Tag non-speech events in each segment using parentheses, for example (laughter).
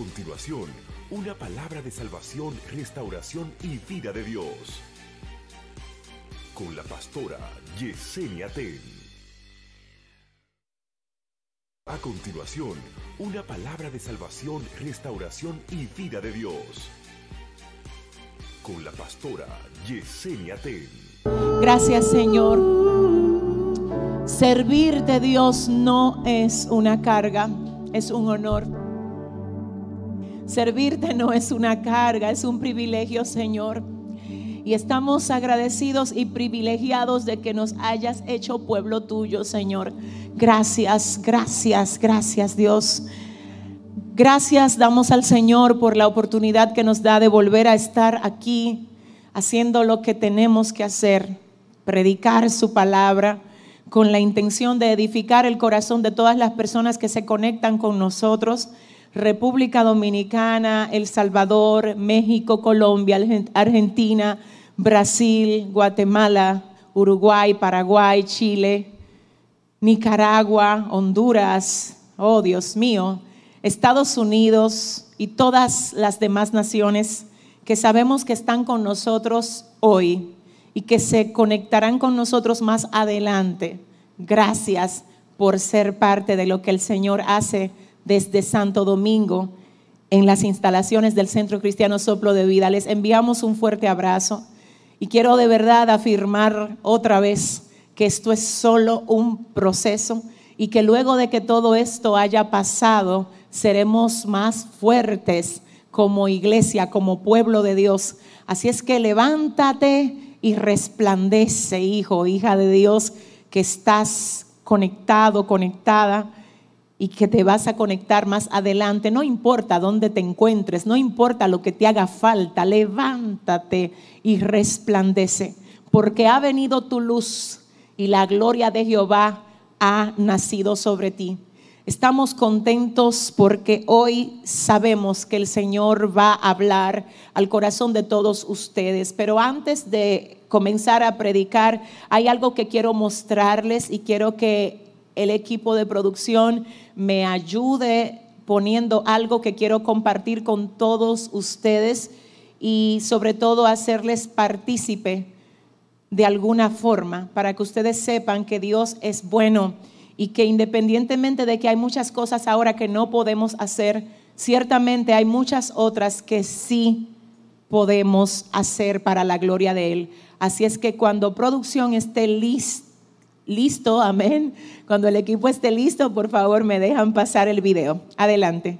continuación, una palabra de salvación, restauración y vida de Dios. Con la pastora Yesenia Ten. A continuación, una palabra de salvación, restauración y vida de Dios. Con la pastora Yesenia Ten. Gracias Señor. Servir de Dios no es una carga, es un honor. Servirte no es una carga, es un privilegio, Señor. Y estamos agradecidos y privilegiados de que nos hayas hecho pueblo tuyo, Señor. Gracias, gracias, gracias, Dios. Gracias damos al Señor por la oportunidad que nos da de volver a estar aquí haciendo lo que tenemos que hacer, predicar su palabra con la intención de edificar el corazón de todas las personas que se conectan con nosotros República Dominicana, El Salvador, México, Colombia, Argentina, Brasil, Guatemala, Uruguay, Paraguay, Chile, Nicaragua, Honduras, oh Dios mío, Estados Unidos y todas las demás naciones que sabemos que están con nosotros hoy y que se conectarán con nosotros más adelante. Gracias por ser parte de lo que el Señor hace desde Santo Domingo en las instalaciones del Centro Cristiano Soplo de Vida. Les enviamos un fuerte abrazo y quiero de verdad afirmar otra vez que esto es solo un proceso y que luego de que todo esto haya pasado, seremos más fuertes como iglesia, como pueblo de Dios. Así es que levántate y resplandece, hijo, hija de Dios, que estás conectado, conectada y que te vas a conectar más adelante. No importa dónde te encuentres, no importa lo que te haga falta, levántate y resplandece, porque ha venido tu luz y la gloria de Jehová ha nacido sobre ti. Estamos contentos porque hoy sabemos que el Señor va a hablar al corazón de todos ustedes. Pero antes de comenzar a predicar, hay algo que quiero mostrarles y quiero que el equipo de producción me ayude poniendo algo que quiero compartir con todos ustedes y sobre todo hacerles partícipe de alguna forma para que ustedes sepan que Dios es bueno y que independientemente de que hay muchas cosas ahora que no podemos hacer, ciertamente hay muchas otras que sí podemos hacer para la gloria de Él. Así es que cuando producción esté lista, listo, amén. Cuando el equipo esté listo, por favor me dejan pasar el video. Adelante.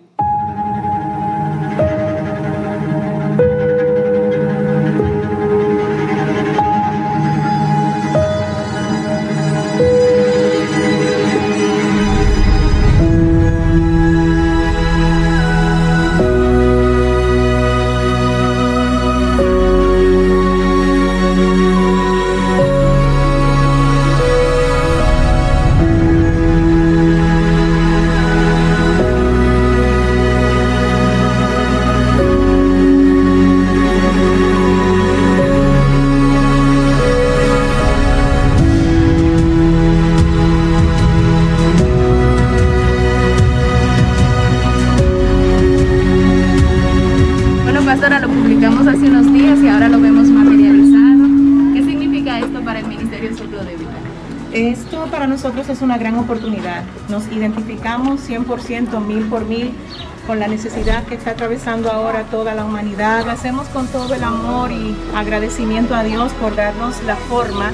Es una gran oportunidad. Nos identificamos 100%, mil por mil, con la necesidad que está atravesando ahora toda la humanidad. Lo hacemos con todo el amor y agradecimiento a Dios por darnos la forma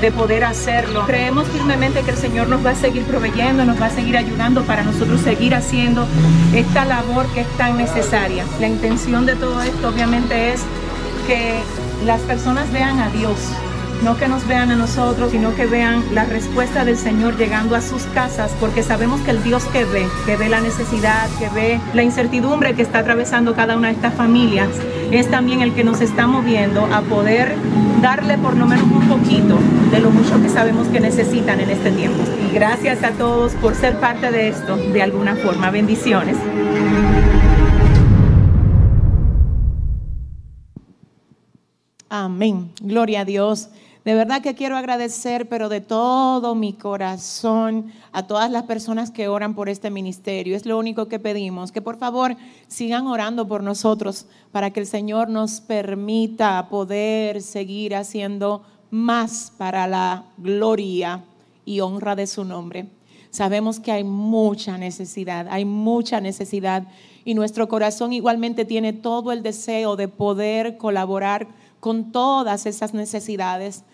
de poder hacerlo. Creemos firmemente que el Señor nos va a seguir proveyendo, nos va a seguir ayudando para nosotros seguir haciendo esta labor que es tan necesaria. La intención de todo esto obviamente es que las personas vean a Dios no que nos vean a nosotros, sino que vean la respuesta del Señor llegando a sus casas, porque sabemos que el Dios que ve, que ve la necesidad, que ve la incertidumbre que está atravesando cada una de estas familias, es también el que nos está moviendo a poder darle por lo menos un poquito de lo mucho que sabemos que necesitan en este tiempo. Y gracias a todos por ser parte de esto de alguna forma. Bendiciones. Amén. Gloria a Dios. De verdad que quiero agradecer, pero de todo mi corazón, a todas las personas que oran por este ministerio. Es lo único que pedimos, que por favor sigan orando por nosotros para que el Señor nos permita poder seguir haciendo más para la gloria y honra de su nombre. Sabemos que hay mucha necesidad, hay mucha necesidad y nuestro corazón igualmente tiene todo el deseo de poder colaborar con todas esas necesidades.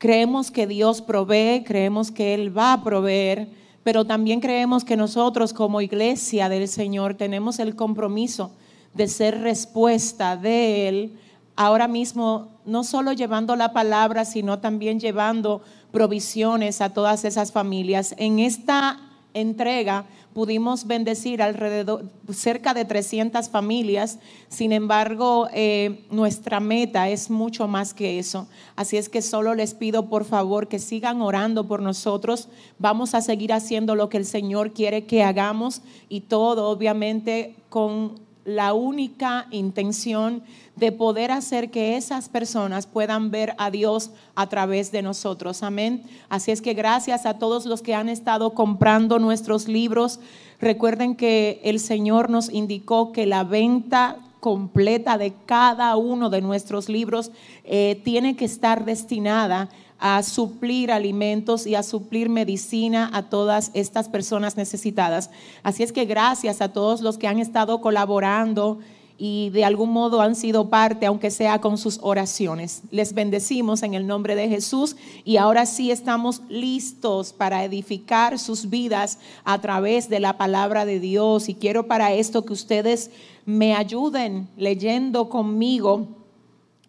Creemos que Dios provee, creemos que Él va a proveer, pero también creemos que nosotros como iglesia del Señor tenemos el compromiso de ser respuesta de Él ahora mismo, no solo llevando la palabra, sino también llevando provisiones a todas esas familias. En esta entrega pudimos bendecir alrededor, cerca de 300 familias, sin embargo, eh, nuestra meta es mucho más que eso. Así es que solo les pido por favor que sigan orando por nosotros. Vamos a seguir haciendo lo que el Señor quiere que hagamos y todo obviamente con la única intención de poder hacer que esas personas puedan ver a Dios a través de nosotros. Amén. Así es que gracias a todos los que han estado comprando nuestros libros. Recuerden que el Señor nos indicó que la venta completa de cada uno de nuestros libros eh, tiene que estar destinada a suplir alimentos y a suplir medicina a todas estas personas necesitadas. Así es que gracias a todos los que han estado colaborando y de algún modo han sido parte, aunque sea con sus oraciones. Les bendecimos en el nombre de Jesús y ahora sí estamos listos para edificar sus vidas a través de la palabra de Dios. Y quiero para esto que ustedes me ayuden leyendo conmigo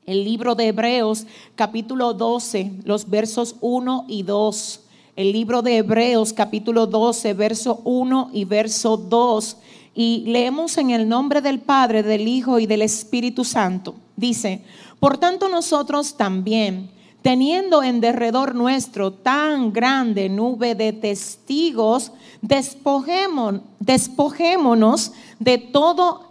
el libro de Hebreos capítulo 12, los versos 1 y 2. El libro de Hebreos capítulo 12, verso 1 y verso 2. Y leemos en el nombre del Padre, del Hijo y del Espíritu Santo. Dice, por tanto nosotros también, teniendo en derredor nuestro tan grande nube de testigos, despojémonos de todo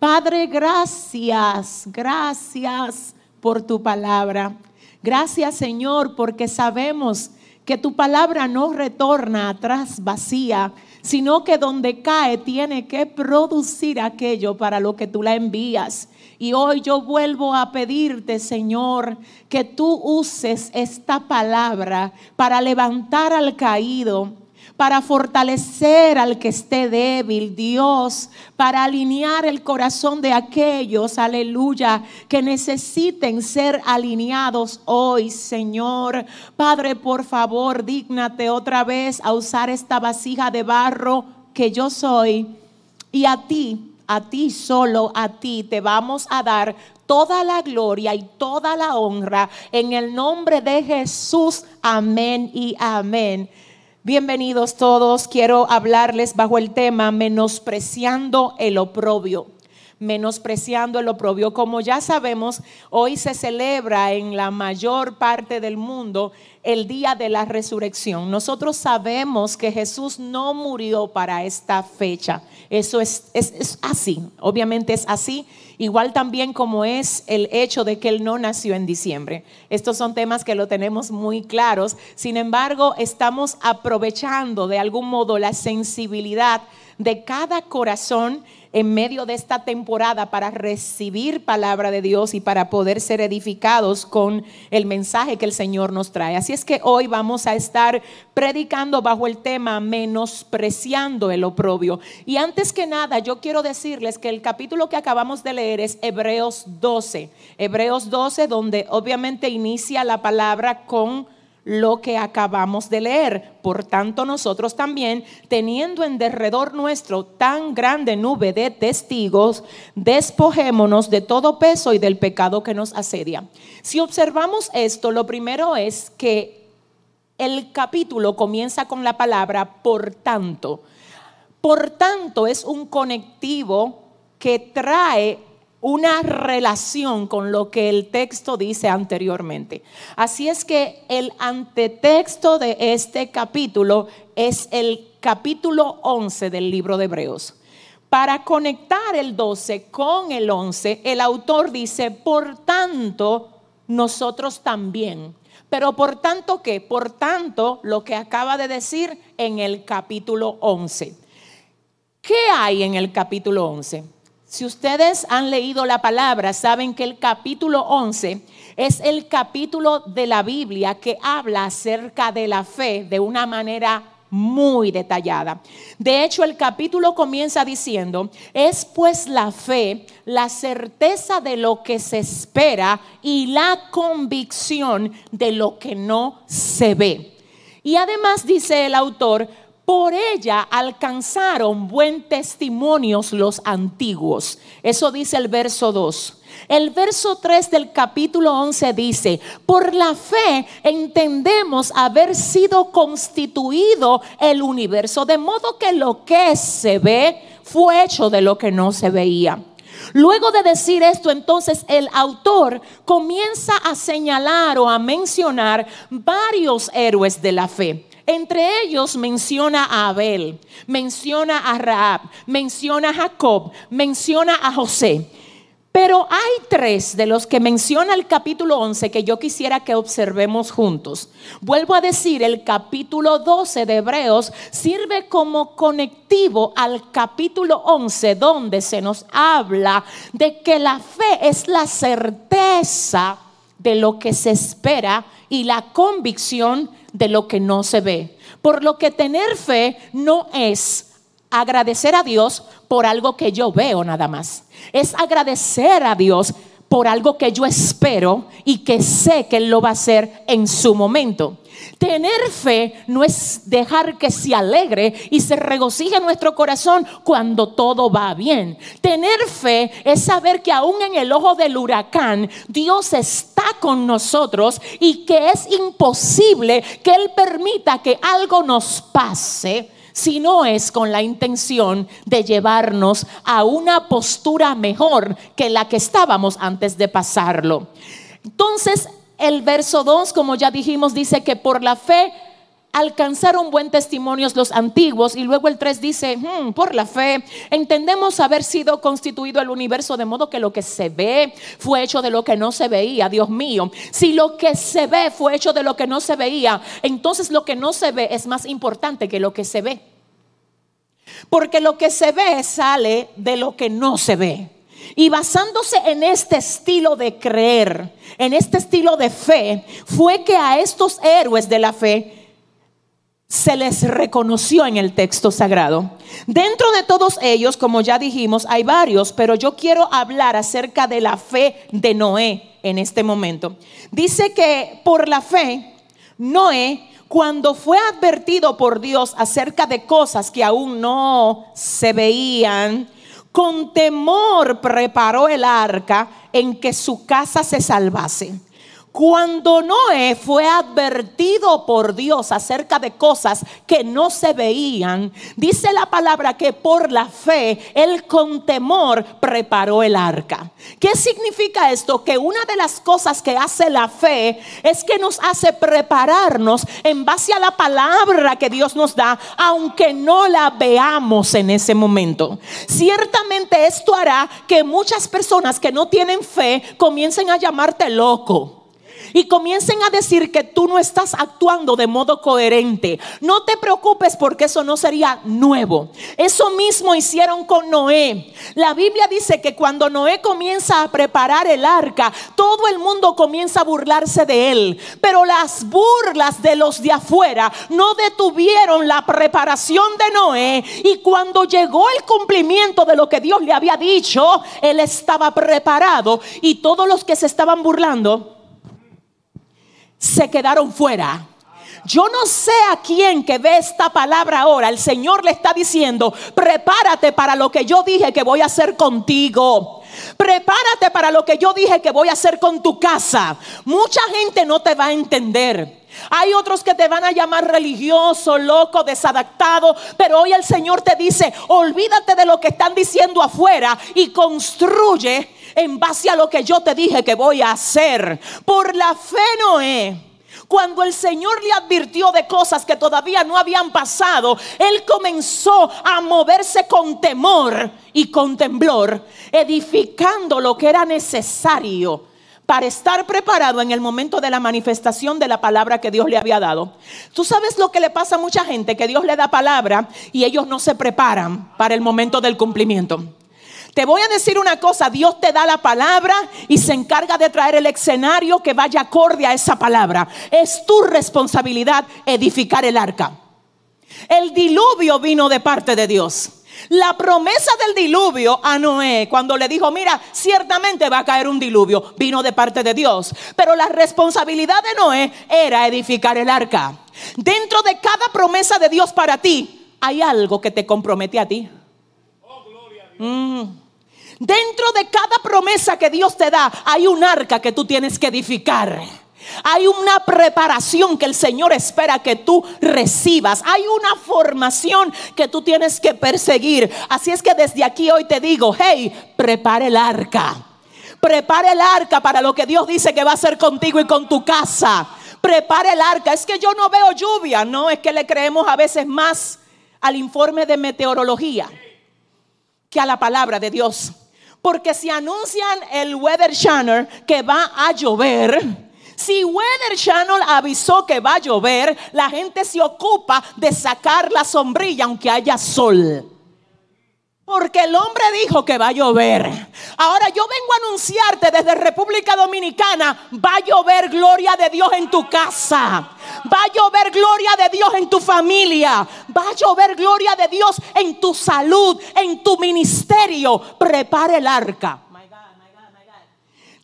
Padre, gracias, gracias por tu palabra. Gracias Señor porque sabemos que tu palabra no retorna atrás vacía, sino que donde cae tiene que producir aquello para lo que tú la envías. Y hoy yo vuelvo a pedirte, Señor, que tú uses esta palabra para levantar al caído, para fortalecer al que esté débil, Dios, para alinear el corazón de aquellos, aleluya, que necesiten ser alineados hoy, Señor. Padre, por favor, dígnate otra vez a usar esta vasija de barro que yo soy y a ti, a ti solo, a ti te vamos a dar toda la gloria y toda la honra en el nombre de Jesús. Amén y amén. Bienvenidos todos. Quiero hablarles bajo el tema menospreciando el oprobio. Menospreciando el oprobio. Como ya sabemos, hoy se celebra en la mayor parte del mundo el día de la resurrección. Nosotros sabemos que Jesús no murió para esta fecha. Eso es, es, así, obviamente es así, igual también como es el hecho de que Él no nació en diciembre. Estos son temas que lo tenemos muy claros, sin embargo estamos aprovechando de algún modo la sensibilidad de cada corazón en medio de esta temporada para recibir palabra de Dios y para poder ser edificados con el mensaje que el Señor nos trae. Así es que hoy vamos a estar predicando bajo el tema menospreciando el oprobio. Y antes que nada, yo quiero decirles que el capítulo que acabamos de leer es Hebreos 12. Hebreos 12, donde obviamente inicia la palabra con lo que acabamos de leer. Por tanto, nosotros también, teniendo en derredor nuestro tan grande nube de testigos, despojémonos de todo peso y del pecado que nos asedia. Si observamos esto, lo primero es que el capítulo comienza con la palabra por tanto. Por tanto, es un conectivo que trae una relación con lo que el texto dice anteriormente. Así es que el antetexto de este capítulo es el capítulo 11 del libro de Hebreos. Para conectar el 12 con el 11, el autor dice, por tanto, nosotros también. Pero por tanto, ¿qué? Por tanto, lo que acaba de decir en el capítulo 11. ¿Qué hay en el capítulo 11? Si ustedes han leído la palabra, saben que el capítulo 11 es el capítulo de la Biblia que habla acerca de la fe de una manera muy detallada. De hecho, el capítulo comienza diciendo, es pues la fe, la certeza de lo que se espera y la convicción de lo que no se ve. Y además dice el autor, por ella alcanzaron buen testimonios los antiguos. Eso dice el verso 2. El verso 3 del capítulo 11 dice, por la fe entendemos haber sido constituido el universo, de modo que lo que se ve fue hecho de lo que no se veía. Luego de decir esto, entonces el autor comienza a señalar o a mencionar varios héroes de la fe. Entre ellos menciona a Abel, menciona a Raab, menciona a Jacob, menciona a José. Pero hay tres de los que menciona el capítulo 11 que yo quisiera que observemos juntos. Vuelvo a decir, el capítulo 12 de Hebreos sirve como conectivo al capítulo 11 donde se nos habla de que la fe es la certeza de lo que se espera y la convicción de lo que no se ve. Por lo que tener fe no es agradecer a Dios por algo que yo veo nada más. Es agradecer a Dios por algo que yo espero y que sé que Él lo va a hacer en su momento. Tener fe no es dejar que se alegre y se regocije nuestro corazón cuando todo va bien. Tener fe es saber que aún en el ojo del huracán Dios está con nosotros y que es imposible que Él permita que algo nos pase si no es con la intención de llevarnos a una postura mejor que la que estábamos antes de pasarlo. Entonces, el verso 2, como ya dijimos, dice que por la fe alcanzaron buen testimonios los antiguos y luego el 3 dice, hmm, por la fe entendemos haber sido constituido el universo de modo que lo que se ve fue hecho de lo que no se veía, Dios mío. Si lo que se ve fue hecho de lo que no se veía, entonces lo que no se ve es más importante que lo que se ve. Porque lo que se ve sale de lo que no se ve. Y basándose en este estilo de creer, en este estilo de fe, fue que a estos héroes de la fe se les reconoció en el texto sagrado. Dentro de todos ellos, como ya dijimos, hay varios, pero yo quiero hablar acerca de la fe de Noé en este momento. Dice que por la fe, Noé, cuando fue advertido por Dios acerca de cosas que aún no se veían, con temor preparó el arca en que su casa se salvase. Cuando Noé fue advertido por Dios acerca de cosas que no se veían, dice la palabra que por la fe él con temor preparó el arca. ¿Qué significa esto? Que una de las cosas que hace la fe es que nos hace prepararnos en base a la palabra que Dios nos da, aunque no la veamos en ese momento. Ciertamente esto hará que muchas personas que no tienen fe comiencen a llamarte loco y comiencen a decir que tú no estás actuando de modo coherente. No te preocupes porque eso no sería nuevo. Eso mismo hicieron con Noé. La Biblia dice que cuando Noé comienza a preparar el arca, todo el mundo comienza a burlarse de él. Pero las burlas de los de afuera no detuvieron la preparación de Noé. Y cuando llegó el cumplimiento de lo que Dios le había dicho, él estaba preparado. Y todos los que se estaban burlando se quedaron fuera. Yo no sé a quién que ve esta palabra ahora. El Señor le está diciendo, prepárate para lo que yo dije que voy a hacer contigo. Prepárate para lo que yo dije que voy a hacer con tu casa. Mucha gente no te va a entender. Hay otros que te van a llamar religioso, loco, desadaptado, pero hoy el Señor te dice, olvídate de lo que están diciendo afuera y construye en base a lo que yo te dije que voy a hacer. Por la fe Noé. Cuando el Señor le advirtió de cosas que todavía no habían pasado, Él comenzó a moverse con temor y con temblor, edificando lo que era necesario para estar preparado en el momento de la manifestación de la palabra que Dios le había dado. Tú sabes lo que le pasa a mucha gente, que Dios le da palabra y ellos no se preparan para el momento del cumplimiento. Te voy a decir una cosa, Dios te da la palabra y se encarga de traer el escenario que vaya acorde a esa palabra. Es tu responsabilidad edificar el arca. El diluvio vino de parte de Dios. La promesa del diluvio a Noé, cuando le dijo, mira, ciertamente va a caer un diluvio, vino de parte de Dios. Pero la responsabilidad de Noé era edificar el arca. Dentro de cada promesa de Dios para ti, hay algo que te compromete a ti. Mm. Dentro de cada promesa que Dios te da, hay un arca que tú tienes que edificar. Hay una preparación que el Señor espera que tú recibas. Hay una formación que tú tienes que perseguir. Así es que desde aquí hoy te digo, hey, prepare el arca. Prepare el arca para lo que Dios dice que va a hacer contigo y con tu casa. Prepare el arca. Es que yo no veo lluvia. No, es que le creemos a veces más al informe de meteorología que a la palabra de Dios. Porque si anuncian el Weather Channel que va a llover, si Weather Channel avisó que va a llover, la gente se ocupa de sacar la sombrilla aunque haya sol. Porque el hombre dijo que va a llover. Ahora yo vengo a anunciarte desde República Dominicana, va a llover gloria de Dios en tu casa. Va a llover gloria de Dios en tu familia. Va a llover gloria de Dios en tu salud, en tu ministerio. Prepare el arca.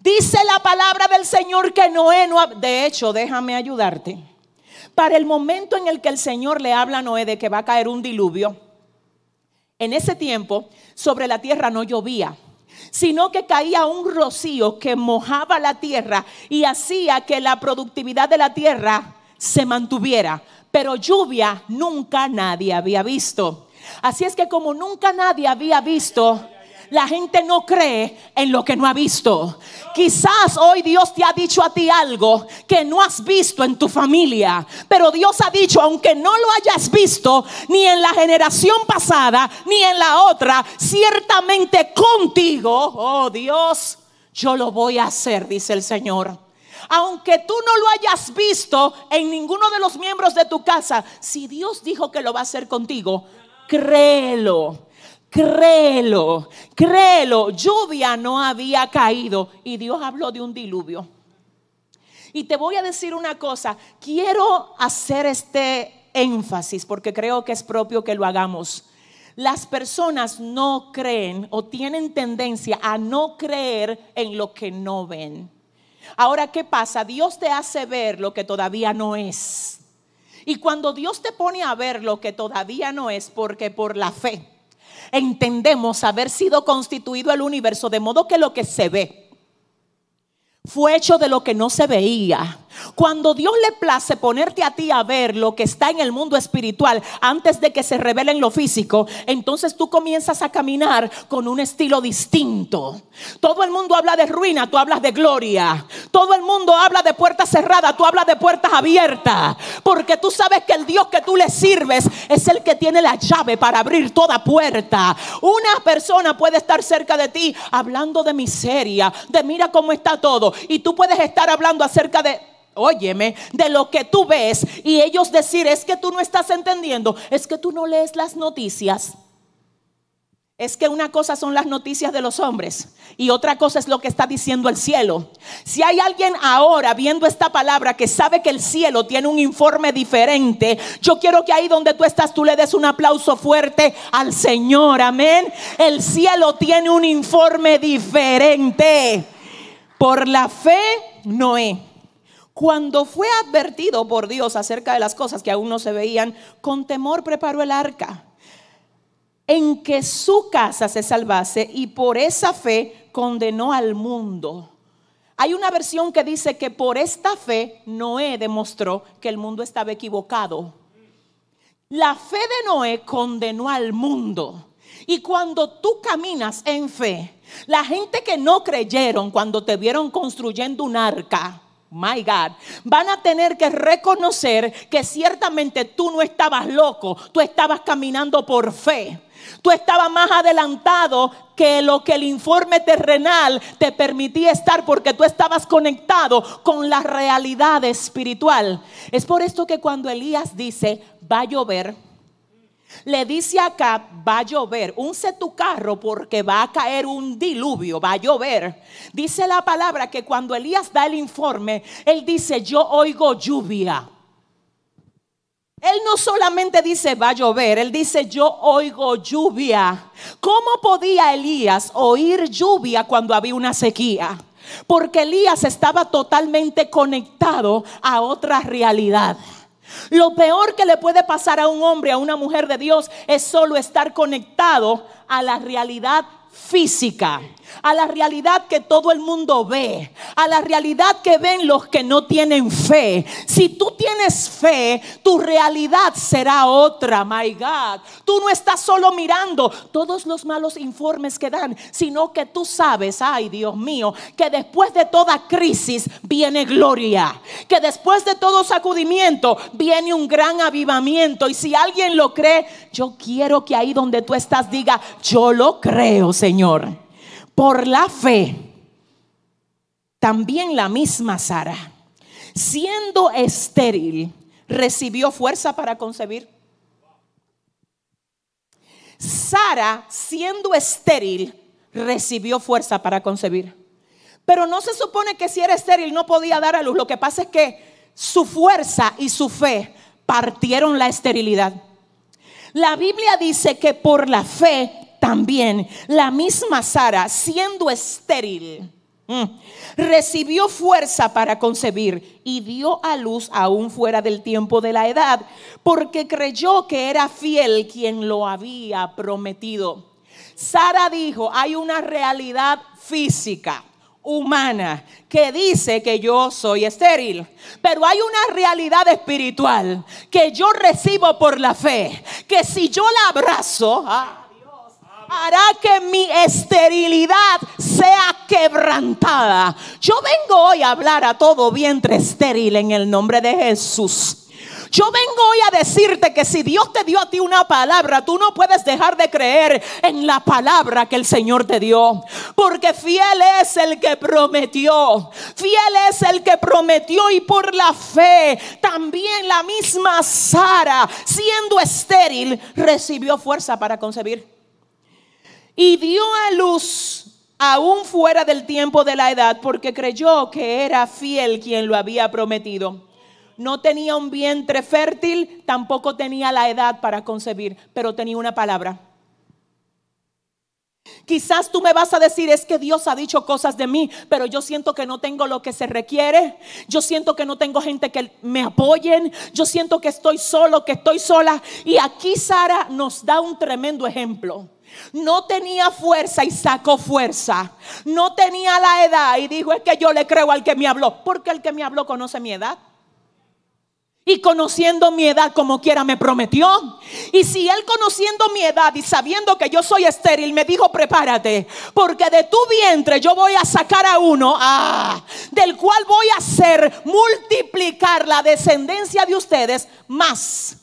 Dice la palabra del Señor que Noé no... De hecho, déjame ayudarte. Para el momento en el que el Señor le habla a Noé de que va a caer un diluvio, en ese tiempo sobre la tierra no llovía, sino que caía un rocío que mojaba la tierra y hacía que la productividad de la tierra se mantuviera. Pero lluvia nunca nadie había visto. Así es que como nunca nadie había visto la gente no cree en lo que no ha visto. Quizás hoy Dios te ha dicho a ti algo que no has visto en tu familia, pero Dios ha dicho, aunque no lo hayas visto ni en la generación pasada ni en la otra, ciertamente contigo, oh Dios, yo lo voy a hacer, dice el Señor aunque tú no lo hayas visto en ninguno de los miembros de tu casa, si Dios dijo que lo va a hacer contigo, créelo. Créelo, créelo. Lluvia no había caído y Dios habló de un diluvio. Y te voy a decir una cosa, quiero hacer este énfasis porque creo que es propio que lo hagamos. Las personas no creen o tienen tendencia a no creer en lo que no ven. Ahora, ¿qué pasa? Dios te hace ver lo que todavía no es. Y cuando Dios te pone a ver lo que todavía no es, porque por la fe, entendemos haber sido constituido el universo de modo que lo que se ve fue hecho de lo que no se veía. Cuando Dios le place ponerte a ti a ver lo que está en el mundo espiritual antes de que se revele en lo físico, entonces tú comienzas a caminar con un estilo distinto. Todo el mundo habla de ruina, tú hablas de gloria. Todo el mundo habla de puertas cerradas, tú hablas de puertas abiertas. Porque tú sabes que el Dios que tú le sirves es el que tiene la llave para abrir toda puerta. Una persona puede estar cerca de ti hablando de miseria, de mira cómo está todo. Y tú puedes estar hablando acerca de óyeme, de lo que tú ves y ellos decir, es que tú no estás entendiendo, es que tú no lees las noticias. Es que una cosa son las noticias de los hombres y otra cosa es lo que está diciendo el cielo. Si hay alguien ahora viendo esta palabra que sabe que el cielo tiene un informe diferente, yo quiero que ahí donde tú estás tú le des un aplauso fuerte al Señor. Amén. El cielo tiene un informe diferente. Por la fe, Noé cuando fue advertido por Dios acerca de las cosas que aún no se veían, con temor preparó el arca en que su casa se salvase y por esa fe condenó al mundo. Hay una versión que dice que por esta fe Noé demostró que el mundo estaba equivocado. La fe de Noé condenó al mundo. Y cuando tú caminas en fe, la gente que no creyeron cuando te vieron construyendo un arca, my God, van a tener que reconocer que ciertamente tú no estabas loco, tú estabas caminando por fe. Tú estabas más adelantado que lo que el informe terrenal te permitía estar porque tú estabas conectado con la realidad espiritual. Es por esto que cuando Elías dice, va a llover, le dice acá, va a llover, unce tu carro porque va a caer un diluvio, va a llover. Dice la palabra que cuando Elías da el informe, él dice, yo oigo lluvia. Él no solamente dice va a llover, él dice yo oigo lluvia. ¿Cómo podía Elías oír lluvia cuando había una sequía? Porque Elías estaba totalmente conectado a otra realidad. Lo peor que le puede pasar a un hombre, a una mujer de Dios, es solo estar conectado a la realidad física a la realidad que todo el mundo ve, a la realidad que ven los que no tienen fe. Si tú tienes fe, tu realidad será otra, my God. Tú no estás solo mirando todos los malos informes que dan, sino que tú sabes, ay Dios mío, que después de toda crisis viene gloria, que después de todo sacudimiento viene un gran avivamiento. Y si alguien lo cree, yo quiero que ahí donde tú estás diga, yo lo creo, Señor. Por la fe, también la misma Sara, siendo estéril, recibió fuerza para concebir. Sara, siendo estéril, recibió fuerza para concebir. Pero no se supone que si era estéril no podía dar a luz. Lo que pasa es que su fuerza y su fe partieron la esterilidad. La Biblia dice que por la fe también la misma Sara, siendo estéril, recibió fuerza para concebir y dio a luz aún fuera del tiempo de la edad, porque creyó que era fiel quien lo había prometido. Sara dijo, hay una realidad física humana que dice que yo soy estéril. Pero hay una realidad espiritual que yo recibo por la fe, que si yo la abrazo, ah, hará que mi esterilidad sea quebrantada. Yo vengo hoy a hablar a todo vientre estéril en el nombre de Jesús. Yo vengo hoy a decirte que si Dios te dio a ti una palabra, tú no puedes dejar de creer en la palabra que el Señor te dio. Porque fiel es el que prometió. Fiel es el que prometió y por la fe también la misma Sara, siendo estéril, recibió fuerza para concebir y dio a luz aún fuera del tiempo de la edad porque creyó que era fiel quien lo había prometido. No tenía un vientre fértil, tampoco tenía la edad para concebir, pero tenía una palabra. Quizás tú me vas a decir, es que Dios ha dicho cosas de mí, pero yo siento que no tengo lo que se requiere. Yo siento que no tengo gente que me apoyen. Yo siento que estoy solo, que estoy sola. Y aquí Sara nos da un tremendo ejemplo. No tenía fuerza y sacó fuerza. No tenía la edad y dijo, es que yo le creo al que me habló. Porque el que me habló conoce mi edad. Y conociendo mi edad como quiera me prometió. Y si él conociendo mi edad y sabiendo que yo soy estéril me dijo, prepárate, porque de tu vientre yo voy a sacar a uno, ah, del cual voy a hacer multiplicar la descendencia de ustedes más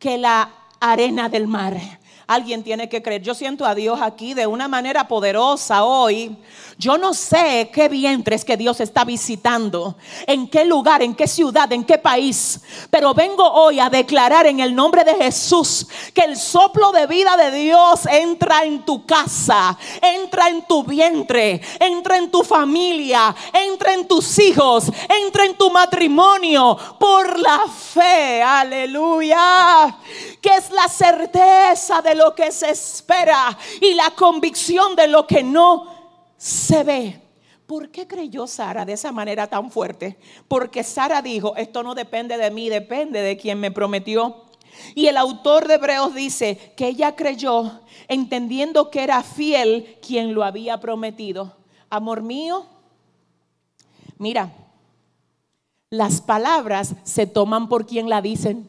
que la arena del mar. Alguien tiene que creer. Yo siento a Dios aquí de una manera poderosa hoy. Yo no sé qué vientres que Dios está visitando, en qué lugar, en qué ciudad, en qué país. Pero vengo hoy a declarar en el nombre de Jesús que el soplo de vida de Dios entra en tu casa, entra en tu vientre, entra en tu familia, entra en tus hijos, entra en tu matrimonio por la fe. Aleluya. Que es la certeza de lo que se espera y la convicción de lo que no se ve. ¿Por qué creyó Sara de esa manera tan fuerte? Porque Sara dijo, esto no depende de mí, depende de quien me prometió. Y el autor de Hebreos dice que ella creyó entendiendo que era fiel quien lo había prometido. Amor mío, Mira, las palabras se toman por quien la dicen.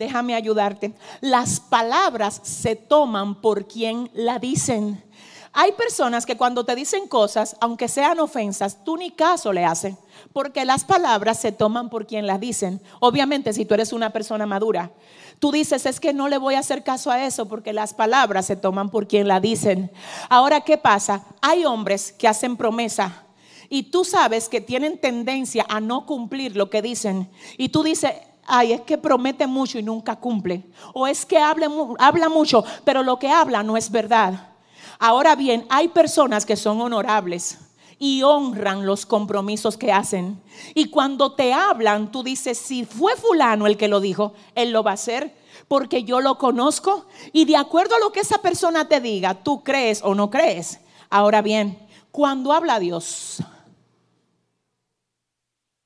Déjame ayudarte. Las palabras se toman por quien la dicen. Hay personas que cuando te dicen cosas, aunque sean ofensas, tú ni caso le haces, porque las palabras se toman por quien las dicen. Obviamente, si tú eres una persona madura, tú dices, es que no le voy a hacer caso a eso, porque las palabras se toman por quien la dicen. Ahora, ¿qué pasa? Hay hombres que hacen promesa y tú sabes que tienen tendencia a no cumplir lo que dicen. Y tú dices, ay, es que promete mucho y nunca cumple. O es que habla, habla mucho, pero lo que habla no es verdad. Ahora bien, hay personas que son honorables y honran los compromisos que hacen. Y cuando te hablan, tú dices, si fue fulano el que lo dijo, él lo va a hacer porque yo lo conozco. Y de acuerdo a lo que esa persona te diga, tú crees o no crees. Ahora bien, cuando habla Dios,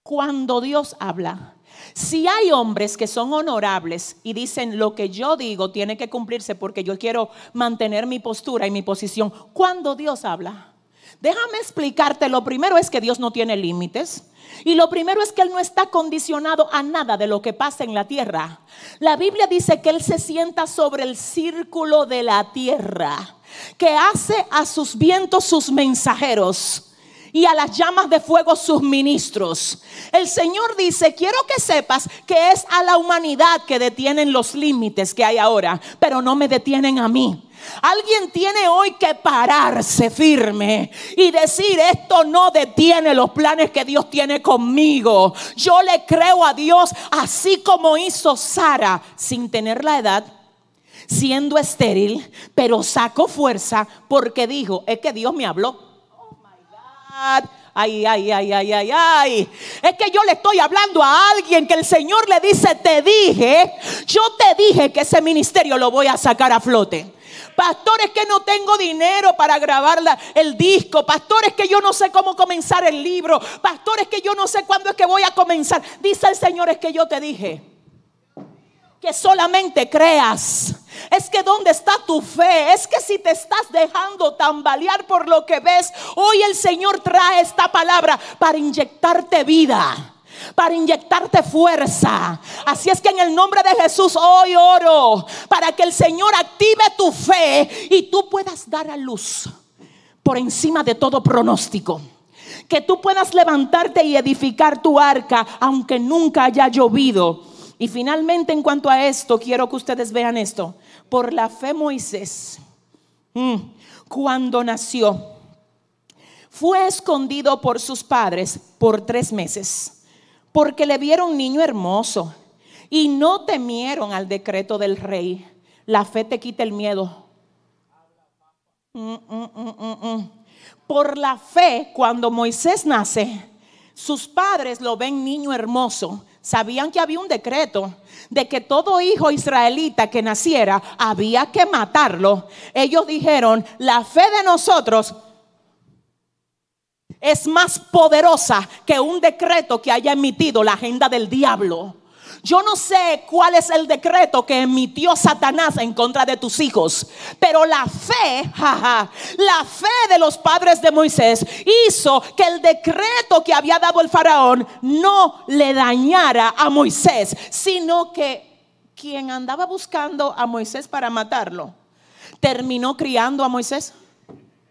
cuando Dios habla. Si hay hombres que son honorables y dicen lo que yo digo tiene que cumplirse porque yo quiero mantener mi postura y mi posición, cuando Dios habla, déjame explicarte, lo primero es que Dios no tiene límites. Y lo primero es que Él no está condicionado a nada de lo que pasa en la tierra. La Biblia dice que Él se sienta sobre el círculo de la tierra, que hace a sus vientos sus mensajeros y a las llamas de fuego sus ministros. El Señor dice, quiero que sepas que es a la humanidad que detienen los límites que hay ahora, pero no me detienen a mí. Alguien tiene hoy que pararse firme y decir, esto no detiene los planes que Dios tiene conmigo. Yo le creo a Dios así como hizo Sara sin tener la edad siendo estéril, pero sacó fuerza porque dijo, es que Dios me habló. Ay, ay, ay, ay, ay, ay. Es que yo le estoy hablando a alguien que el Señor le dice, te dije, yo te dije que ese ministerio lo voy a sacar a flote. Pastores que no tengo dinero para grabar el disco. Pastores que yo no sé cómo comenzar el libro. Pastores que yo no sé cuándo es que voy a comenzar. Dice el Señor es que yo te dije que solamente creas. Es que dónde está tu fe. Es que si te estás dejando tambalear por lo que ves, hoy el Señor trae esta palabra para inyectarte vida para inyectarte fuerza. Así es que en el nombre de Jesús hoy oro para que el Señor active tu fe y tú puedas dar a luz por encima de todo pronóstico. Que tú puedas levantarte y edificar tu arca aunque nunca haya llovido y finalmente en cuanto a esto, quiero que ustedes vean esto. Por la fe Moisés, mm, cuando nació, fue escondido por sus padres por tres meses, porque le vieron niño hermoso y no temieron al decreto del rey. La fe te quita el miedo. Mm, mm, por la fe, cuando Moisés nace, sus padres lo ven niño hermoso sabían que había un decreto de que todo hijo israelita que naciera había que matarlo. Ellos dijeron, la fe de nosotros es más poderosa que un decreto que haya emitido la agenda del diablo. Yo no sé cuál es el decreto que emitió Satanás en contra de tus hijos, pero la fe, la fe de los padres de Moisés hizo que el decreto que había dado el faraón no le dañara a Moisés, sino que quien andaba buscando a Moisés para matarlo, terminó criando a Moisés.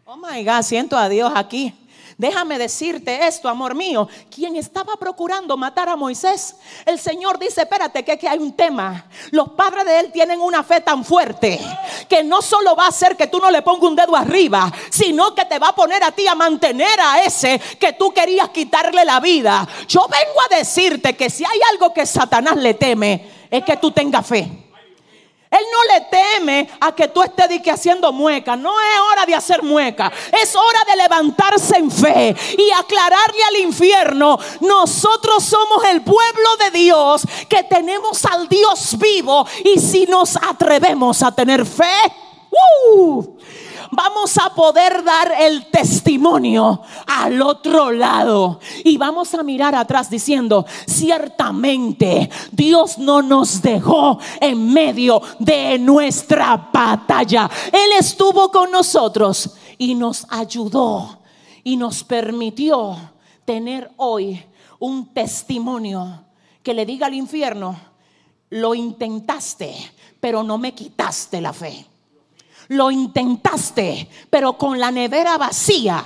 Oh my God, siento a Dios aquí. Déjame decirte esto, amor mío. Quien estaba procurando matar a Moisés, el Señor dice, espérate, que, hay un tema. Los padres de él tienen una fe tan fuerte que no solo va a hacer que tú no le pongas un dedo arriba, sino que te va a poner a ti a mantener a ese que tú querías quitarle la vida. Yo vengo a decirte que si hay algo que Satanás le teme, es que tú tengas fe. Él no le teme a que tú estés haciendo mueca. No es hora de hacer mueca. Es hora de levantarse en fe y aclararle al infierno. Nosotros somos el pueblo de Dios que tenemos al Dios vivo. Y si nos atrevemos a tener fe, ¡uh! Vamos a poder dar el testimonio al otro lado. Y vamos a mirar atrás diciendo, ciertamente Dios no nos dejó en medio de nuestra batalla. Él estuvo con nosotros y nos ayudó y nos permitió tener hoy un testimonio que le diga al infierno, lo intentaste, pero no me quitaste la fe. Lo intentaste, pero con la nevera vacía,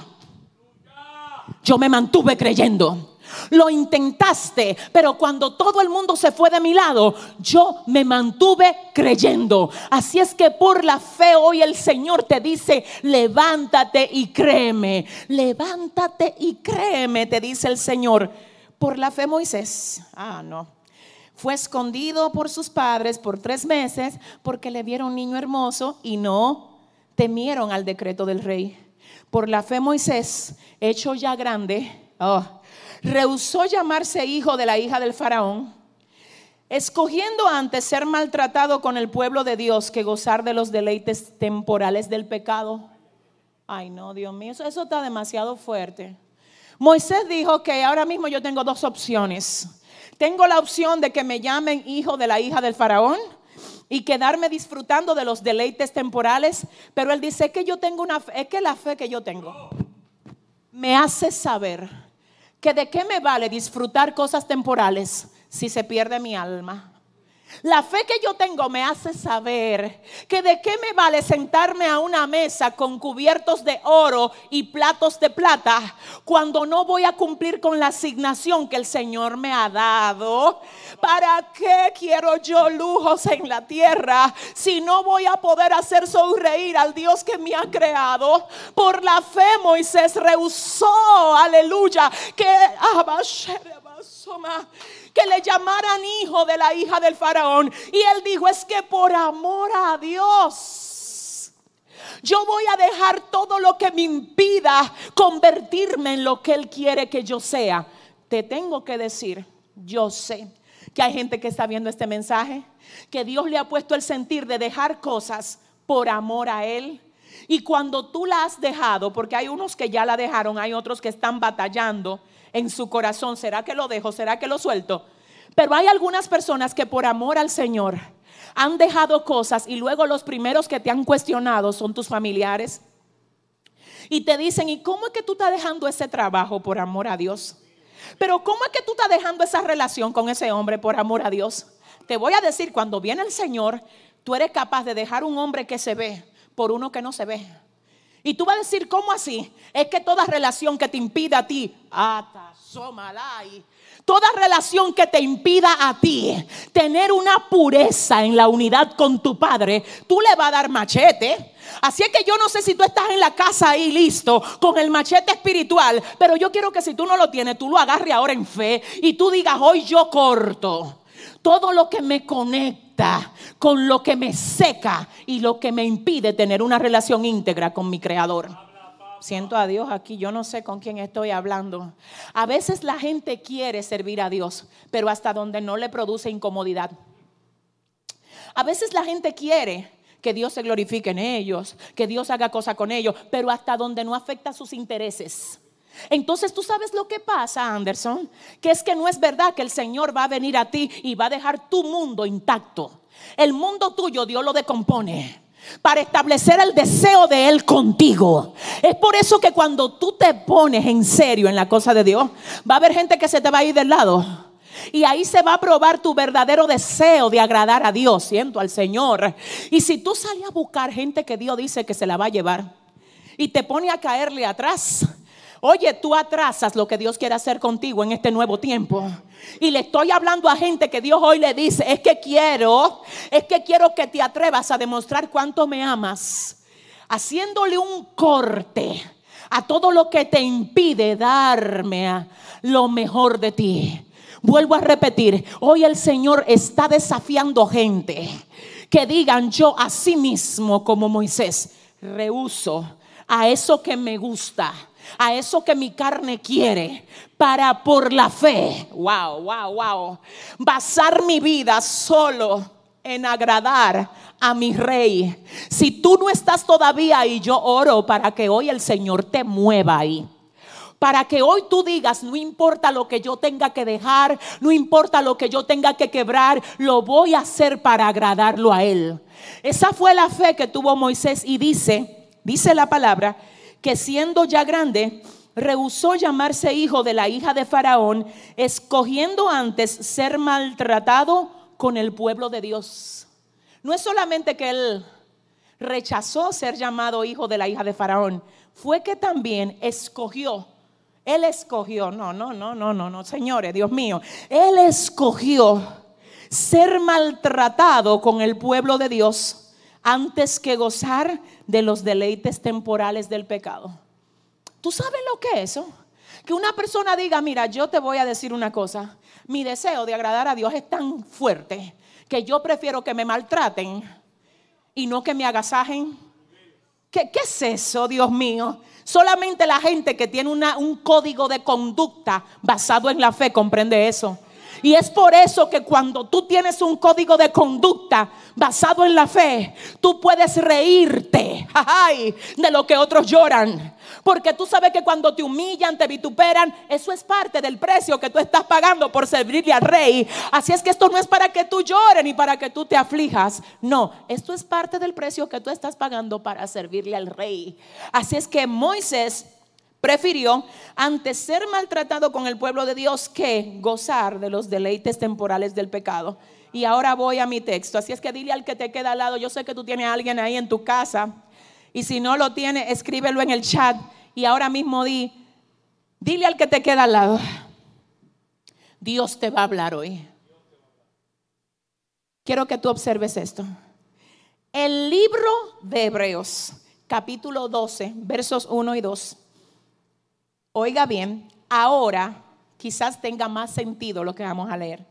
yo me mantuve creyendo. Lo intentaste, pero cuando todo el mundo se fue de mi lado, yo me mantuve creyendo. Así es que por la fe hoy el Señor te dice, levántate y créeme. Levántate y créeme, te dice el Señor. Por la fe Moisés. Ah, no. Fue escondido por sus padres por tres meses porque le vieron niño hermoso y no temieron al decreto del rey. Por la fe Moisés, hecho ya grande, oh, rehusó llamarse hijo de la hija del faraón, escogiendo antes ser maltratado con el pueblo de Dios que gozar de los deleites temporales del pecado. Ay, no, Dios mío, eso está demasiado fuerte. Moisés dijo que ahora mismo yo tengo dos opciones. Tengo la opción de que me llamen hijo de la hija del faraón y quedarme disfrutando de los deleites temporales, pero él dice que yo tengo una fe, es que la fe que yo tengo me hace saber que de qué me vale disfrutar cosas temporales si se pierde mi alma. La fe que yo tengo me hace saber que de qué me vale sentarme a una mesa con cubiertos de oro y platos de plata cuando no voy a cumplir con la asignación que el Señor me ha dado. ¿Para qué quiero yo lujos en la tierra si no voy a poder hacer sonreír al Dios que me ha creado? Por la fe Moisés rehusó, aleluya, que que le llamaran hijo de la hija del faraón. Y él dijo, es que por amor a Dios, yo voy a dejar todo lo que me impida convertirme en lo que Él quiere que yo sea. Te tengo que decir, yo sé que hay gente que está viendo este mensaje, que Dios le ha puesto el sentir de dejar cosas por amor a Él. Y cuando tú la has dejado, porque hay unos que ya la dejaron, hay otros que están batallando, en su corazón, ¿será que lo dejo? ¿Será que lo suelto? Pero hay algunas personas que por amor al Señor han dejado cosas y luego los primeros que te han cuestionado son tus familiares. Y te dicen, ¿y cómo es que tú estás dejando ese trabajo por amor a Dios? Pero ¿cómo es que tú estás dejando esa relación con ese hombre por amor a Dios? Te voy a decir, cuando viene el Señor, tú eres capaz de dejar un hombre que se ve por uno que no se ve. Y tú vas a decir, ¿cómo así? Es que toda relación que te impida a ti, toda relación que te impida a ti tener una pureza en la unidad con tu padre, tú le vas a dar machete. Así es que yo no sé si tú estás en la casa ahí listo con el machete espiritual, pero yo quiero que si tú no lo tienes, tú lo agarres ahora en fe y tú digas, hoy yo corto todo lo que me conecta con lo que me seca y lo que me impide tener una relación íntegra con mi creador. Siento a Dios aquí, yo no sé con quién estoy hablando. A veces la gente quiere servir a Dios, pero hasta donde no le produce incomodidad. A veces la gente quiere que Dios se glorifique en ellos, que Dios haga cosa con ellos, pero hasta donde no afecta sus intereses. Entonces tú sabes lo que pasa, Anderson, que es que no es verdad que el Señor va a venir a ti y va a dejar tu mundo intacto. El mundo tuyo Dios lo decompone para establecer el deseo de Él contigo. Es por eso que cuando tú te pones en serio en la cosa de Dios, va a haber gente que se te va a ir del lado. Y ahí se va a probar tu verdadero deseo de agradar a Dios, siento al Señor. Y si tú sales a buscar gente que Dios dice que se la va a llevar y te pone a caerle atrás, Oye, tú atrasas lo que Dios quiere hacer contigo en este nuevo tiempo. Y le estoy hablando a gente que Dios hoy le dice, es que quiero, es que quiero que te atrevas a demostrar cuánto me amas. Haciéndole un corte a todo lo que te impide darme lo mejor de ti. Vuelvo a repetir, hoy el Señor está desafiando gente que digan yo a sí mismo como Moisés, rehuso a eso que me gusta a eso que mi carne quiere para por la fe, wow, wow, wow, basar mi vida solo en agradar a mi rey. Si tú no estás todavía ahí, yo oro para que hoy el Señor te mueva ahí. Para que hoy tú digas, no importa lo que yo tenga que dejar, no importa lo que yo tenga que quebrar, lo voy a hacer para agradarlo a Él. Esa fue la fe que tuvo Moisés y dice, dice la palabra, que siendo ya grande, rehusó llamarse hijo de la hija de Faraón, escogiendo antes ser maltratado con el pueblo de Dios. No es solamente que él rechazó ser llamado hijo de la hija de Faraón, fue que también escogió. Él escogió, no, no, no, no, no, no, señores, Dios mío, él escogió ser maltratado con el pueblo de Dios antes que gozar de los deleites temporales del pecado. ¿Tú sabes lo que es eso? Que una persona diga, mira, yo te voy a decir una cosa, mi deseo de agradar a Dios es tan fuerte que yo prefiero que me maltraten y no que me agasajen. ¿Qué, qué es eso, Dios mío? Solamente la gente que tiene un código de conducta basado en la fe comprende eso. Y es por eso que cuando tú tienes un código de conducta basado en la fe, tú puedes reírte de lo que otros lloran. Porque tú sabes que cuando te humillan, te vituperan, eso es parte del precio que tú estás pagando por servirle al rey. Así es que esto no es para que tú llores ni para que tú te aflijas. No, esto es parte del precio que tú estás pagando para servirle al rey. Así es que Moisés prefirió antes ser maltratado con el pueblo de Dios que gozar de los deleites temporales del pecado. Y ahora voy a mi texto. Así es que dile al que te queda al lado, yo sé que tú tienes a alguien ahí en tu casa. Y si no lo tiene, escríbelo en el chat. Y ahora mismo di, dile al que te queda al lado. Dios te va a hablar hoy. Quiero que tú observes esto. El libro de Hebreos, capítulo 12, versos 1 y 2 Oiga bien, ahora quizás tenga más sentido lo que vamos a leer.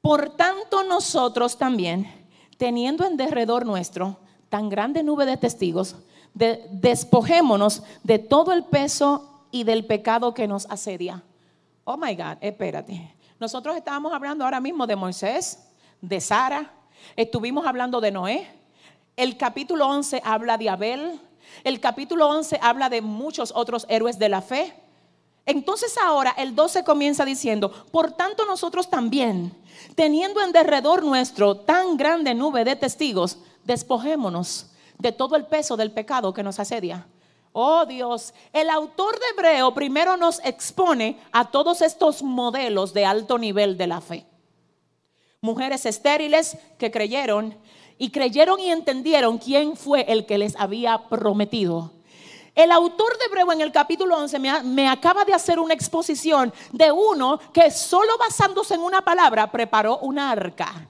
Por tanto, nosotros también, teniendo en derredor nuestro tan grande nube de testigos, despojémonos de todo el peso y del pecado que nos asedia. Oh my God, espérate. Nosotros estábamos hablando ahora mismo de Moisés, de Sara, estuvimos hablando de Noé. El capítulo 11 habla de Abel. El capítulo 11 habla de muchos otros héroes de la fe. Entonces ahora el 12 comienza diciendo, por tanto nosotros también, teniendo en derredor nuestro tan grande nube de testigos, despojémonos de todo el peso del pecado que nos asedia. Oh Dios, el autor de Hebreo primero nos expone a todos estos modelos de alto nivel de la fe. Mujeres estériles que creyeron y creyeron y entendieron quién fue el que les había prometido el autor de Hebreo en el capítulo 11 me, acaba de hacer una exposición de uno que solo basándose en una palabra preparó una arca.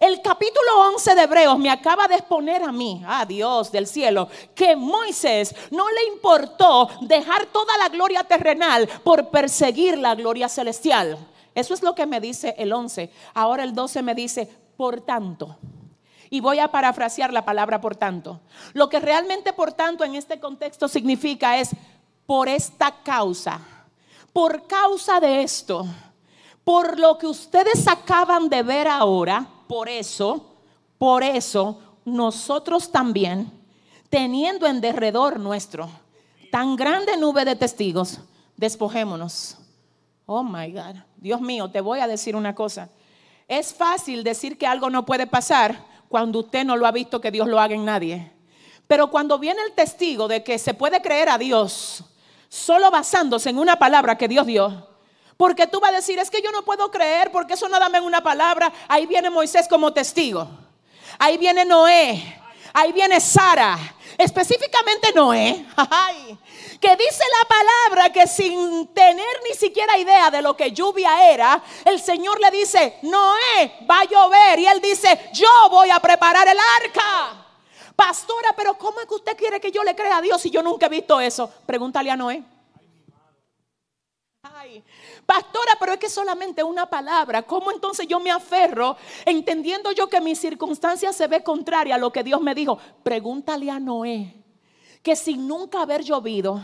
El capítulo 11 de Hebreos me acaba de exponer a mí, a Dios del cielo, que Moisés no le importó dejar toda la gloria terrenal por perseguir la gloria celestial. Eso es lo que me dice el 11. Ahora el 12 me dice, por tanto. Y voy a parafrasear la palabra por tanto. Lo que realmente por tanto en este contexto significa es por esta causa, por causa de esto, por lo que ustedes acaban de ver ahora, por eso, por eso nosotros también, teniendo en derredor nuestro tan grande nube de testigos, despojémonos. Oh my God, Dios mío, te voy a decir una cosa. Es fácil decir que algo no puede pasar cuando usted no lo ha visto que Dios lo haga en nadie. Pero cuando viene el testigo de que se puede creer a Dios solo basándose en una palabra que Dios dio, porque tú vas a decir, es que yo no puedo creer porque eso nada más en una palabra, ahí viene Moisés como testigo, ahí viene Noé, ahí viene Sara, específicamente Noé, (laughs) que dice la palabra que sin tener ni siquiera idea de lo que lluvia era, el Señor le dice, Noé, va a llover. Y él dice, yo voy a preparar el arca. Pastora, pero ¿cómo es que usted quiere que yo le crea a Dios si yo nunca he visto eso? Pregúntale a Noé. Ay, pastora, pero es que solamente una palabra. ¿Cómo entonces yo me aferro entendiendo yo que mi circunstancia se ve contraria a lo que Dios me dijo? Pregúntale a Noé que sin nunca haber llovido,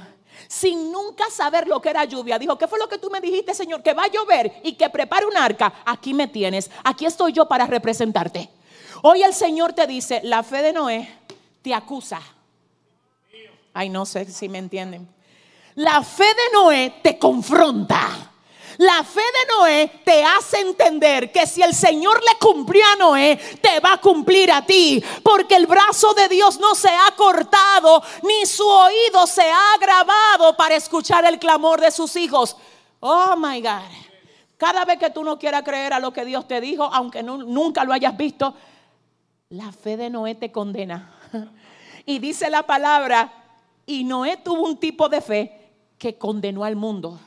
sin nunca saber lo que era lluvia, dijo, ¿qué fue lo que tú me dijiste, Señor? Que va a llover y que prepare un arca. Aquí me tienes, aquí estoy yo para representarte. Hoy el Señor te dice, la fe de Noé te acusa. Ay, no sé si me entienden. La fe de Noé te confronta. La fe de Noé te hace entender que si el Señor le cumplió a Noé, te va a cumplir a ti. Porque el brazo de Dios no se ha cortado, ni su oído se ha grabado para escuchar el clamor de sus hijos. Oh, my God. Cada vez que tú no quieras creer a lo que Dios te dijo, aunque nunca lo hayas visto, la fe de Noé te condena. (laughs) Y dice la palabra, y Noé tuvo un tipo de fe que condenó al mundo.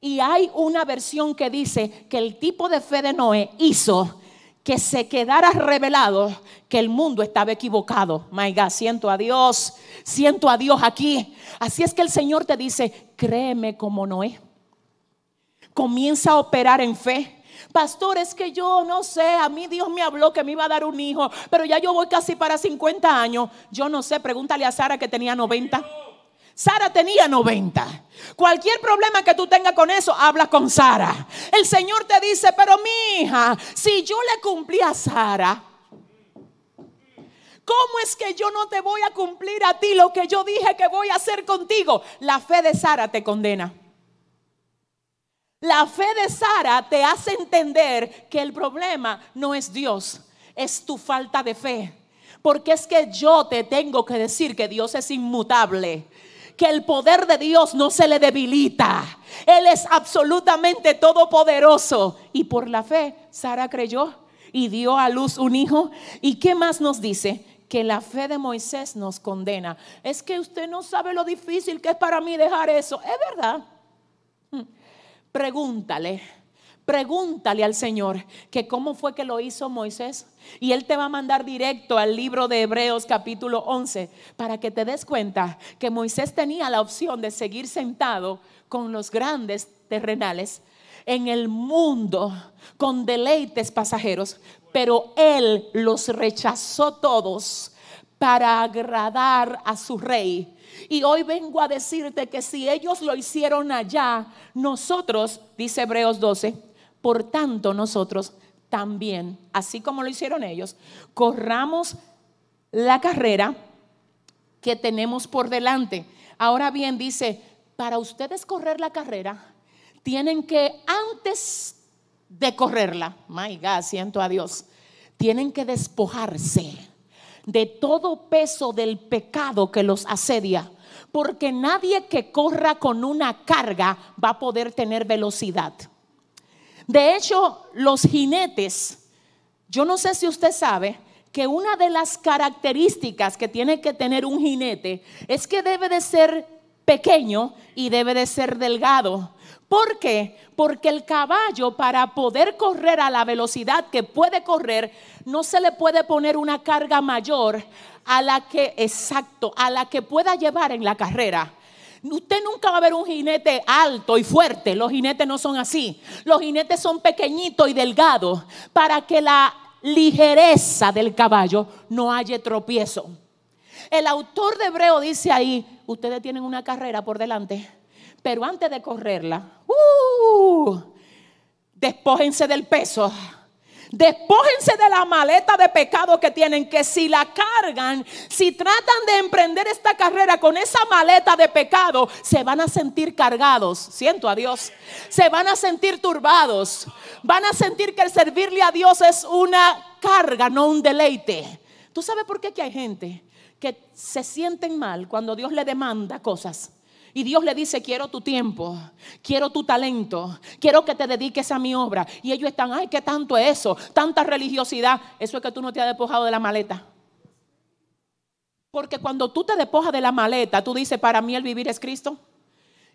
Y hay una versión que dice que el tipo de fe de Noé hizo que se quedara revelado que el mundo estaba equivocado. My God, siento a Dios, siento a Dios aquí. Así es que el Señor te dice, créeme como Noé. Comienza a operar en fe. Pastor, es que yo no sé, a mí Dios me habló que me iba a dar un hijo, pero ya yo voy casi para 50 años. Yo no sé, pregúntale a Sara que tenía 90. Sara tenía 90. Cualquier problema que tú tengas con eso, habla con Sara. El Señor te dice, pero mi hija, si yo le cumplí a Sara, ¿cómo es que yo no te voy a cumplir a ti lo que yo dije que voy a hacer contigo? La fe de Sara te condena. La fe de Sara te hace entender que el problema no es Dios, es tu falta de fe. Porque es que yo te tengo que decir que Dios es inmutable que el poder de Dios no se le debilita. Él es absolutamente todopoderoso. Y por la fe, Sara creyó y dio a luz un hijo. ¿Y qué más nos dice? Que la fe de Moisés nos condena. Es que usted no sabe lo difícil que es para mí dejar eso. Es verdad. Pregúntale, pregúntale al Señor que cómo fue que lo hizo Moisés. Y Él te va a mandar directo al libro de Hebreos capítulo 11 para que te des cuenta que Moisés tenía la opción de seguir sentado con los grandes terrenales en el mundo con deleites pasajeros, pero Él los rechazó todos para agradar a su rey y hoy vengo a decirte que si ellos lo hicieron allá, nosotros, dice Hebreos 12, por tanto nosotros también, así como lo hicieron ellos, corramos la carrera que tenemos por delante. Ahora bien, dice, para ustedes correr la carrera, tienen que antes de correrla, my God, siento a Dios, tienen que despojarse de todo peso del pecado que los asedia. Porque nadie que corra con una carga va a poder tener velocidad. De hecho, los jinetes, yo no sé si usted sabe que una de las características que tiene que tener un jinete es que debe de ser pequeño y debe de ser delgado. ¿Por qué? Porque el caballo para poder correr a la velocidad que puede correr, no se le puede poner una carga mayor a la que, exacto, a la que pueda llevar en la carrera. Usted nunca va a ver un jinete alto y fuerte. Los jinetes no son así. Los jinetes son pequeñitos y delgados para que la ligereza del caballo no haya tropiezo. El autor de Hebreo dice ahí, ustedes tienen una carrera por delante pero antes de correrla, uh, despójense del peso. Despójense de la maleta de pecado que tienen, que si la cargan, si tratan de emprender esta carrera con esa maleta de pecado, se van a sentir cargados. Siento a Dios. Se van a sentir turbados. Van a sentir que el servirle a Dios es una carga, no un deleite. ¿Tú sabes por qué hay gente que se sienten mal cuando Dios le demanda cosas? Y Dios le dice, quiero tu tiempo, quiero tu talento, quiero que te dediques a mi obra. Y ellos están, ay, ¿qué tanto es eso? Tanta religiosidad. Eso es que tú no te has despojado de la maleta. Porque cuando tú te despojas de la maleta, tú dices, para mí el vivir es Cristo.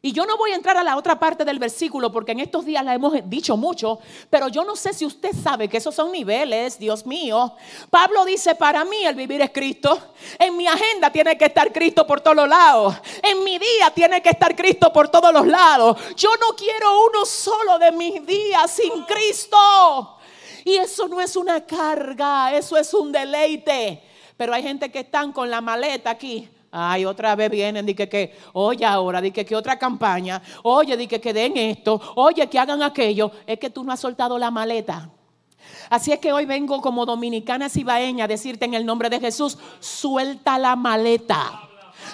Y yo no voy a entrar a la otra parte del versículo porque en estos días la hemos dicho mucho, pero yo no sé si usted sabe que esos son niveles, Dios mío. Pablo dice, para mí el vivir es Cristo. En mi agenda tiene que estar Cristo por todos lados. En mi día tiene que estar Cristo por todos los lados. Yo no quiero uno solo de mis días sin Cristo. Y eso no es una carga, eso es un deleite. Pero hay gente que están con la maleta aquí Ay, otra vez vienen, di que, que, oye ahora, di que, otra campaña, oye, di que, que den esto, oye, que hagan aquello. Es que tú no has soltado la maleta. Así es que hoy vengo como dominicana cibaeña a decirte en el nombre de Jesús, suelta la maleta.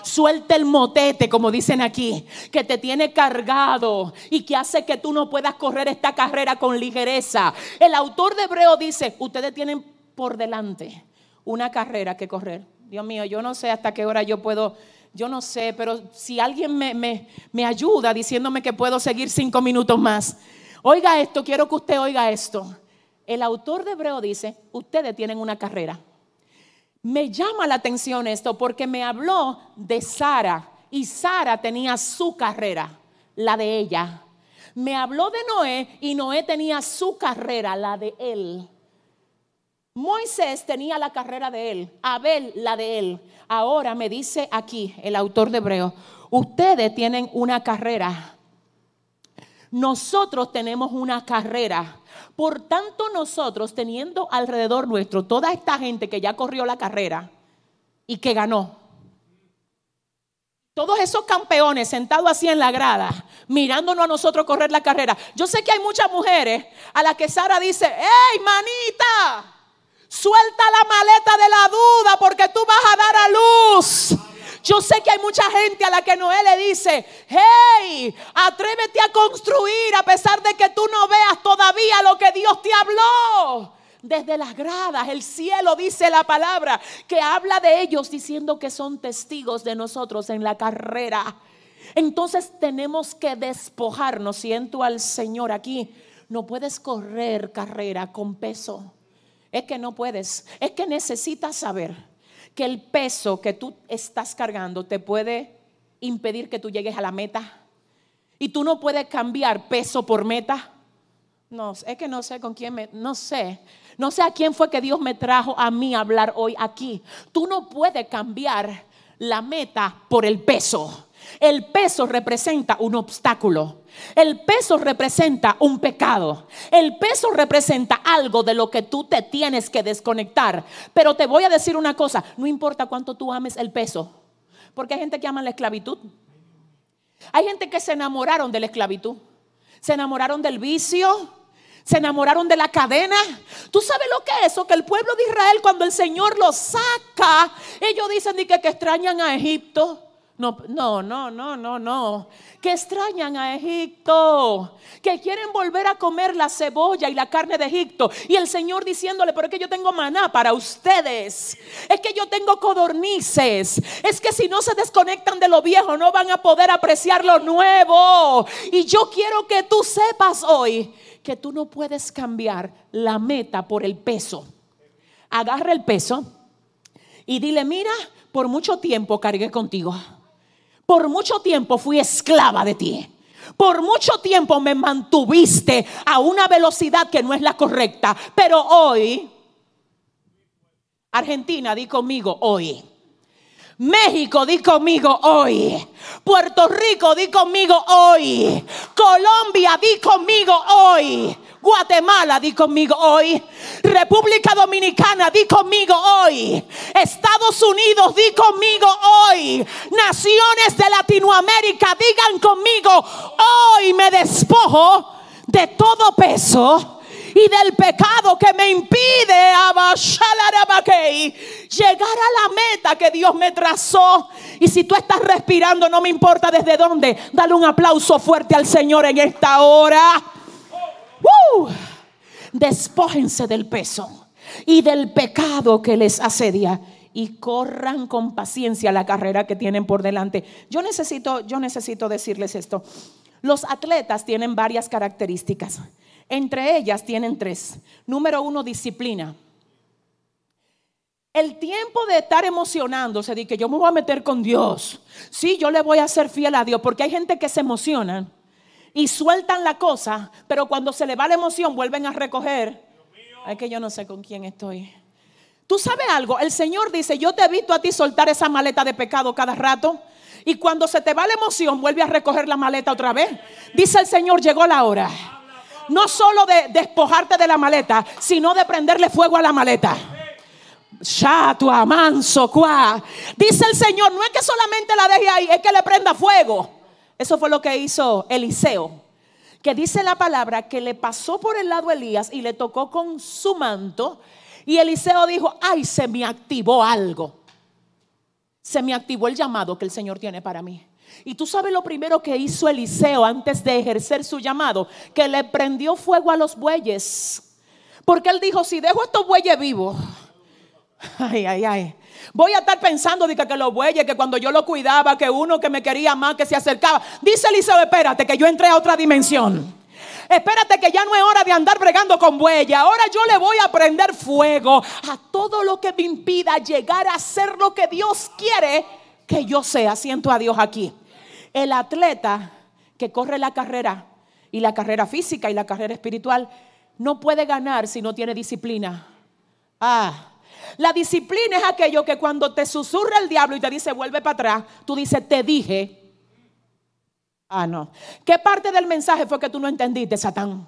Suelta el motete, como dicen aquí, que te tiene cargado y que hace que tú no puedas correr esta carrera con ligereza. El autor de Hebreo dice, ustedes tienen por delante una carrera que correr. Dios mío, yo no sé hasta qué hora yo puedo yo no sé, pero si alguien me, me, ayuda diciéndome que puedo seguir cinco minutos más, oiga esto, quiero que usted oiga esto. El autor de Hebreo dice, ustedes tienen una carrera. Me llama la atención esto porque me habló de Sara y Sara tenía su carrera, la de ella. Me habló de Noé y Noé tenía su carrera, la de él. Moisés tenía la carrera de él, Abel la de él. Ahora me dice aquí el autor de Hebreo, ustedes tienen una carrera. Nosotros tenemos una carrera. Por tanto, nosotros teniendo alrededor nuestro toda esta gente que ya corrió la carrera y que ganó. Todos esos campeones sentados así en la grada, mirándonos a nosotros correr la carrera. Yo sé que hay muchas mujeres a las que Sara dice, ¡Hey, manita! Suelta la maleta de la duda porque tú vas a dar a luz. Yo sé que hay mucha gente a la que Noé le dice, hey, atrévete a construir a pesar de que tú no veas todavía lo que Dios te habló. Desde las gradas, el cielo dice la palabra que habla de ellos diciendo que son testigos de nosotros en la carrera. Entonces tenemos que despojarnos. Siento al Señor aquí. No puedes correr carrera con peso. Es que no puedes. Es que necesitas saber que el peso que tú estás cargando te puede impedir que tú llegues a la meta. Y tú no puedes cambiar peso por meta. No, es que no sé con quién me, no sé. No sé a quién fue que Dios me trajo a mí a hablar hoy aquí. Tú no puedes cambiar la meta por el peso. El peso representa un obstáculo. El peso representa un pecado. El peso representa algo de lo que tú te tienes que desconectar. Pero te voy a decir una cosa, no importa cuánto tú ames el peso, porque hay gente que ama la esclavitud. Hay gente que se enamoraron de la esclavitud. Se enamoraron del vicio, se enamoraron de la cadena. ¿Tú sabes lo que es eso? Que el pueblo de Israel cuando el Señor los saca, ellos dicen que, que extrañan a Egipto. No, no, no, no, no, no. Que extrañan a Egipto. Que quieren volver a comer la cebolla y la carne de Egipto. Y el Señor diciéndole, pero es que yo tengo maná para ustedes. Es que yo tengo codornices. Es que si no se desconectan de lo viejo, no van a poder apreciar lo nuevo. Y yo quiero que tú sepas hoy que tú no puedes cambiar la meta por el peso. Agarra el peso y dile, mira, por mucho tiempo cargué contigo por mucho tiempo fui esclava de ti. Por mucho tiempo me mantuviste a una velocidad que no es la correcta. Pero hoy, Argentina, di conmigo hoy. México, di conmigo hoy. Puerto Rico, di conmigo hoy. Colombia, di conmigo hoy. Guatemala, di conmigo hoy. República Dominicana, di conmigo hoy. Estados Unidos, di conmigo hoy. Naciones de Latinoamérica, digan conmigo, hoy me despojo de todo peso y del pecado que me impide llegar a la meta que Dios me trazó. Y si tú estás respirando, no me importa desde dónde, dale un aplauso fuerte al Señor en esta hora. Despójense del peso y del pecado que les asedia y corran con paciencia la carrera que tienen por delante. Yo necesito, yo necesito decirles esto. Los atletas tienen varias características. Entre ellas tienen tres. Número uno, disciplina. El tiempo de estar emocionándose, de que yo me voy a meter con Dios. Sí, yo le voy a ser fiel a Dios, porque hay gente que se emociona y sueltan la cosa, pero cuando se le va la emoción vuelven a recoger. Ay, que yo no sé con quién estoy. Tú sabes algo, el Señor dice, yo te he visto a ti soltar esa maleta de pecado cada rato. Y cuando se te va la emoción, vuelve a recoger la maleta otra vez. Dice el Señor, llegó la hora. No solo de despojarte de la maleta, sino de prenderle fuego a la maleta. Chatua, manso, cuá. Dice el Señor, no es que solamente la deje ahí, es que le prenda fuego. Eso fue lo que hizo Eliseo. Que dice la palabra que le pasó por el lado Elías y le tocó con su manto. Y Eliseo dijo, ay, se me activó algo. se me activó el llamado que el Señor tiene para mí. Y tú sabes lo primero que hizo Eliseo antes de ejercer su llamado, que le prendió fuego a los bueyes. Porque él dijo, si dejo estos bueyes vivos, (laughs) ay, ay, ay, voy a estar pensando de que, que los bueyes, que cuando yo lo cuidaba, que uno que me quería más, que se acercaba. Dice Eliseo, espérate, que yo entré a otra dimensión. Espérate que ya no es hora de andar bregando con bueyes. Ahora yo le voy a prender fuego a todo lo que me impida llegar a ser lo que Dios quiere que yo sea. Siento a Dios aquí. El atleta que corre la carrera y la carrera física y la carrera espiritual no puede ganar si no tiene disciplina. Ah, la disciplina es aquello que cuando te susurra el diablo y te dice vuelve para atrás, tú dices te dije. Ah, no. ¿Qué parte del mensaje fue que tú no entendiste, Satán?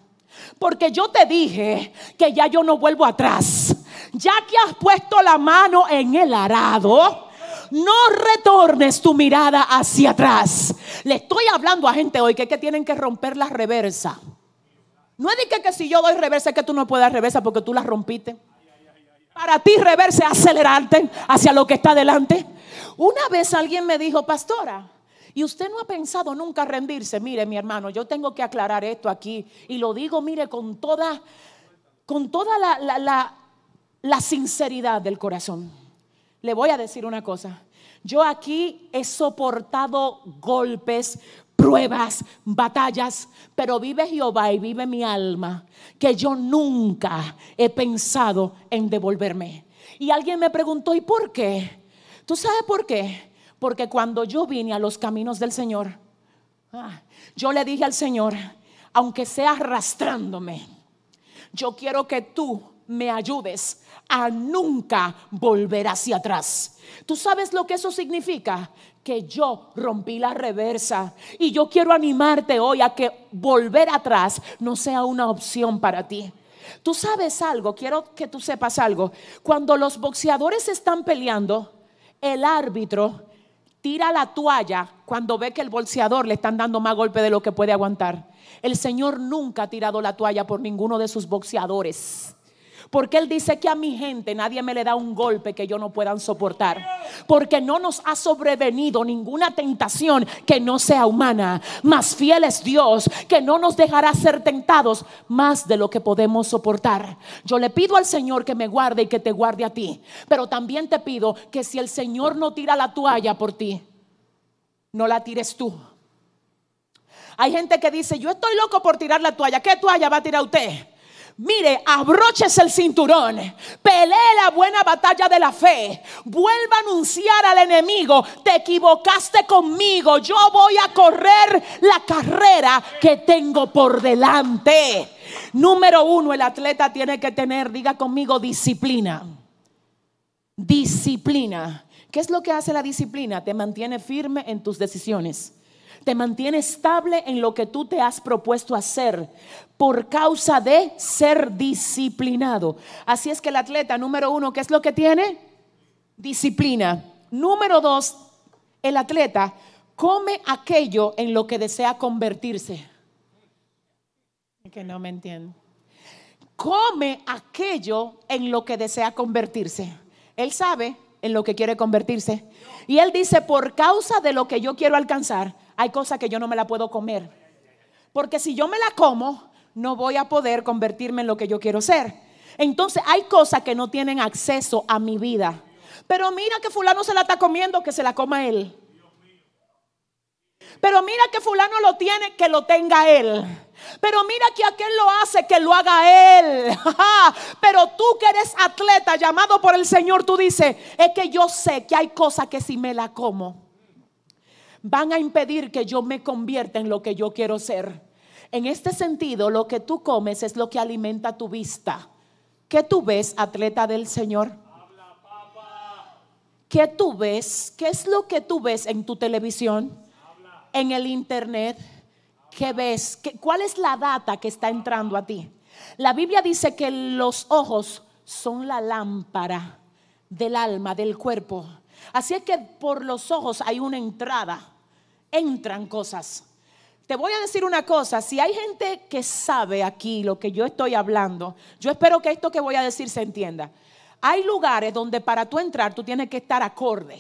Porque yo te dije que ya yo no vuelvo atrás. Ya que has puesto la mano en el arado, no retornes tu mirada hacia atrás. Le estoy hablando a gente hoy que, que tienen que romper la reversa. No es de que, que si yo doy reversa es que tú no puedes dar reversa porque tú la rompiste. Para ti reversa es acelerarte hacia lo que está adelante. Una vez alguien me dijo, pastora, y usted no ha pensado nunca rendirse. Mire, mi hermano, yo tengo que aclarar esto aquí. Y lo digo, mire, con toda, con toda la, la, la sinceridad del corazón. Le voy a decir una cosa. Yo aquí he soportado golpes, pruebas, batallas, pero vive Jehová y vive mi alma, que yo nunca he pensado en devolverme. Y alguien me preguntó, ¿y por qué? ¿Tú sabes por qué? Porque cuando yo vine a los caminos del Señor, ah, yo le dije al Señor, aunque sea arrastrándome, yo quiero que tú me ayudes a nunca volver hacia atrás. ¿Tú sabes lo que eso significa? Que yo rompí la reversa. Y yo quiero animarte hoy a que volver atrás no sea una opción para ti. Tú sabes algo, quiero que tú sepas algo. Cuando los boxeadores están peleando, el árbitro tira la toalla cuando ve que el bolseador le están dando más golpe de lo que puede aguantar. El Señor nunca ha tirado la toalla por ninguno de sus boxeadores. Porque Él dice que a mi gente nadie me le da un golpe que yo no puedan soportar. Porque no nos ha sobrevenido ninguna tentación que no sea humana. Más fiel es Dios que no nos dejará ser tentados más de lo que podemos soportar. Yo le pido al Señor que me guarde y que te guarde a ti. Pero también te pido que si el Señor no tira la toalla por ti, no la tires tú. Hay gente que dice, yo estoy loco por tirar la toalla. ¿Qué toalla va a tirar usted? Mire, abroches el cinturón, pelee la buena batalla de la fe, vuelva a anunciar al enemigo, te equivocaste conmigo, yo voy a correr la carrera que tengo por delante. Número uno, el atleta tiene que tener, diga conmigo, disciplina. Disciplina. ¿Qué es lo que hace la disciplina? Te mantiene firme en tus decisiones te mantiene estable en lo que tú te has propuesto hacer por causa de ser disciplinado. Así es que el atleta número uno, ¿qué es lo que tiene? Disciplina. Número dos, el atleta come aquello en lo que desea convertirse. Que no me entiendo. Come aquello en lo que desea convertirse. Él sabe en lo que quiere convertirse. Y él dice, por causa de lo que yo quiero alcanzar, hay cosas que yo no me la puedo comer. Porque si yo me la como, no voy a poder convertirme en lo que yo quiero ser. Entonces hay cosas que no tienen acceso a mi vida. Pero mira que fulano se la está comiendo, que se la coma él. Pero mira que fulano lo tiene, que lo tenga él. Pero mira que aquel lo hace, que lo haga él. (laughs) Pero tú que eres atleta, llamado por el Señor, tú dices, es que yo sé que hay cosas que si me la como, van a impedir que yo me convierta en lo que yo quiero ser. En este sentido, lo que tú comes es lo que alimenta tu vista. ¿Qué tú ves, atleta del Señor? ¿Qué tú ves? ¿Qué es lo que tú ves en tu televisión? En el internet. ¿Qué ves? ¿Cuál es la data que está entrando a ti? La Biblia dice que los ojos son la lámpara del alma, del cuerpo. Así es que por los ojos hay una entrada entran cosas. Te voy a decir una cosa, si hay gente que sabe aquí lo que yo estoy hablando, yo espero que esto que voy a decir se entienda. Hay lugares donde para tú entrar tú tienes que estar acorde.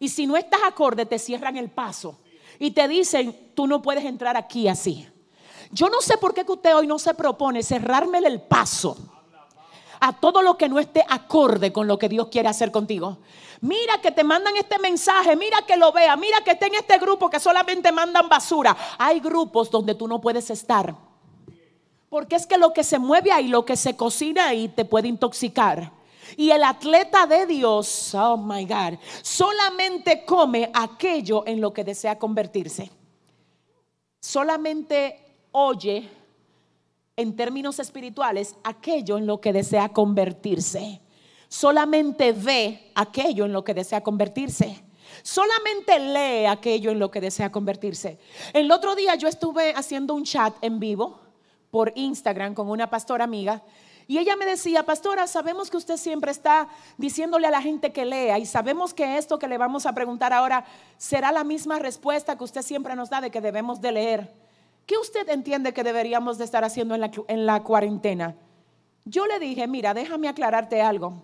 Y si no estás acorde, te cierran el paso. Y te dicen, tú no puedes entrar aquí así. Yo no sé por qué usted hoy no se propone cerrarme el paso a todo lo que no esté acorde con lo que Dios quiere hacer contigo. Mira que te mandan este mensaje, mira que lo vea, mira que esté en este grupo que solamente mandan basura. Hay grupos donde tú no puedes estar. Porque es que lo que se mueve ahí, lo que se cocina ahí te puede intoxicar. Y el atleta de Dios, oh my God, solamente come aquello en lo que desea convertirse. Solamente oye, en términos espirituales, aquello en lo que desea convertirse. Solamente ve aquello en lo que desea convertirse. Solamente lee aquello en lo que desea convertirse. El otro día yo estuve haciendo un chat en vivo por Instagram con una pastora amiga y ella me decía, pastora, sabemos que usted siempre está diciéndole a la gente que lea y sabemos que esto que le vamos a preguntar ahora será la misma respuesta que usted siempre nos da de que debemos de leer. ¿Qué usted entiende que deberíamos de estar haciendo en la, en la cuarentena? Yo le dije, mira, déjame aclararte algo.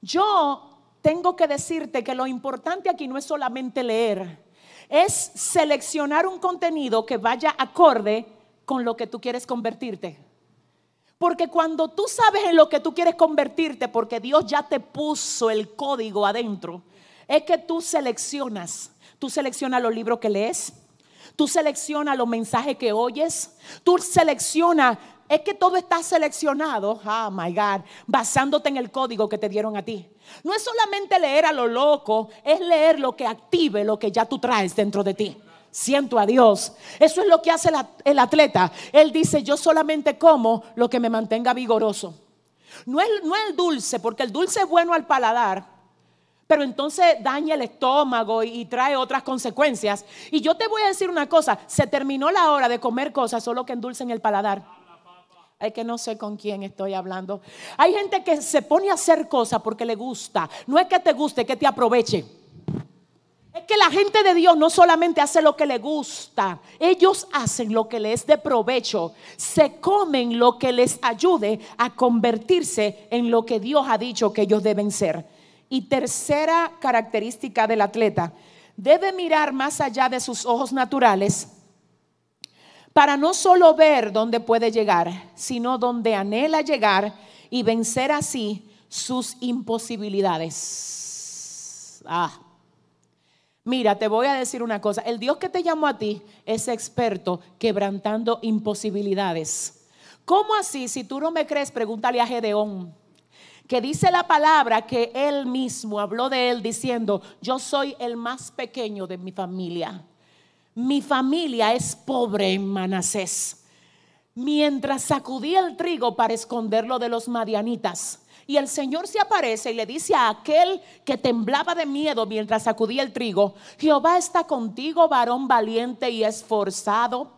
Yo tengo que decirte que lo importante aquí no es solamente leer, es seleccionar un contenido que vaya acorde con lo que tú quieres convertirte. Porque cuando tú sabes en lo que tú quieres convertirte, porque Dios ya te puso el código adentro, es que tú seleccionas. Tú seleccionas los libros que lees, tú seleccionas los mensajes que oyes, tú seleccionas, es que todo está seleccionado, oh my God, basándote en el código que te dieron a ti. No es solamente leer a lo loco, es leer lo que active lo que ya tú traes dentro de ti siento a Dios. Eso es lo que hace el atleta. Él dice, yo solamente como lo que me mantenga vigoroso. No es, no el dulce, porque el dulce es bueno al paladar, pero entonces daña el estómago y, trae otras consecuencias. Y yo te voy a decir una cosa, se terminó la hora de comer cosas solo que endulcen el paladar. Es que no sé con quién estoy hablando. Hay gente que se pone a hacer cosas porque le gusta. No es que te guste, es que te aproveche. Es que la gente de Dios no solamente hace lo que le gusta, ellos hacen lo que les de provecho, se comen lo que les ayude a convertirse en lo que Dios ha dicho que ellos deben ser. Y tercera característica del atleta, debe mirar más allá de sus ojos naturales para no solo ver dónde puede llegar, sino donde anhela llegar y vencer así sus imposibilidades. Ah. Mira, te voy a decir una cosa. El Dios que te llamó a ti es experto quebrantando imposibilidades. ¿Cómo así? Si tú no me crees, pregúntale a Gedeón. Que dice la palabra que él mismo habló de él diciendo, yo soy el más pequeño de mi familia. Mi familia es pobre en Manasés. Mientras sacudía el trigo para esconderlo de los madianitas y el Señor se aparece y le dice a aquel que temblaba de miedo mientras sacudía el trigo, Jehová está contigo, varón valiente y esforzado.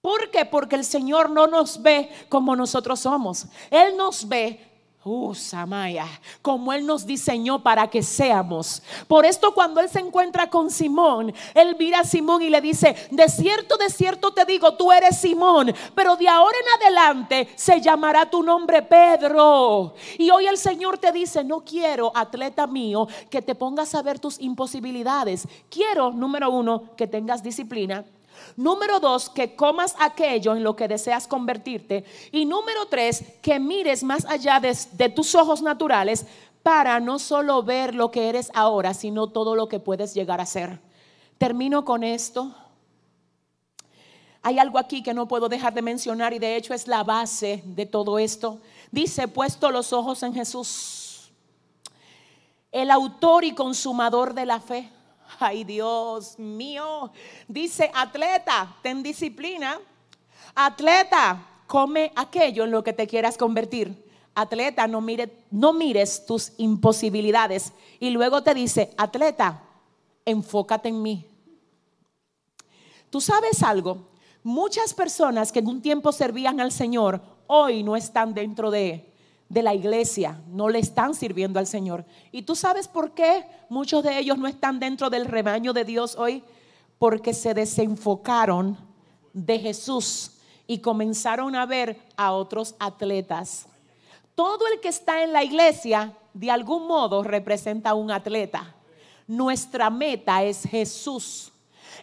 ¿Por qué? Porque el Señor no nos ve como nosotros somos. Él nos ve Uh, Samaya, como Él nos diseñó para que seamos. Por esto cuando Él se encuentra con Simón, Él mira a Simón y le dice, de cierto, de cierto te digo, tú eres Simón, pero de ahora en adelante se llamará tu nombre Pedro. Y hoy el Señor te dice, no quiero, atleta mío, que te pongas a ver tus imposibilidades. Quiero, número uno, que tengas disciplina. Número dos, que comas aquello en lo que deseas convertirte. Y número tres, que mires más allá de, tus ojos naturales para no solo ver lo que eres ahora, sino todo lo que puedes llegar a ser. Termino con esto. Hay algo aquí que no puedo dejar de mencionar y de hecho es la base de todo esto. Dice, puesto los ojos en Jesús, el autor y consumador de la fe Ay, Dios mío. Dice, atleta, ten disciplina. Atleta, come aquello en lo que te quieras convertir. Atleta, no, mire, no mires tus imposibilidades. Y luego te dice, atleta, enfócate en mí. Tú sabes algo, muchas personas que en un tiempo servían al Señor, hoy no están dentro de de la iglesia no le están sirviendo al Señor. ¿Y tú sabes por qué muchos de ellos no están dentro del rebaño de Dios hoy? Porque se desenfocaron de Jesús y comenzaron a ver a otros atletas. Todo el que está en la iglesia, de algún modo, representa a un atleta. Nuestra meta es Jesús.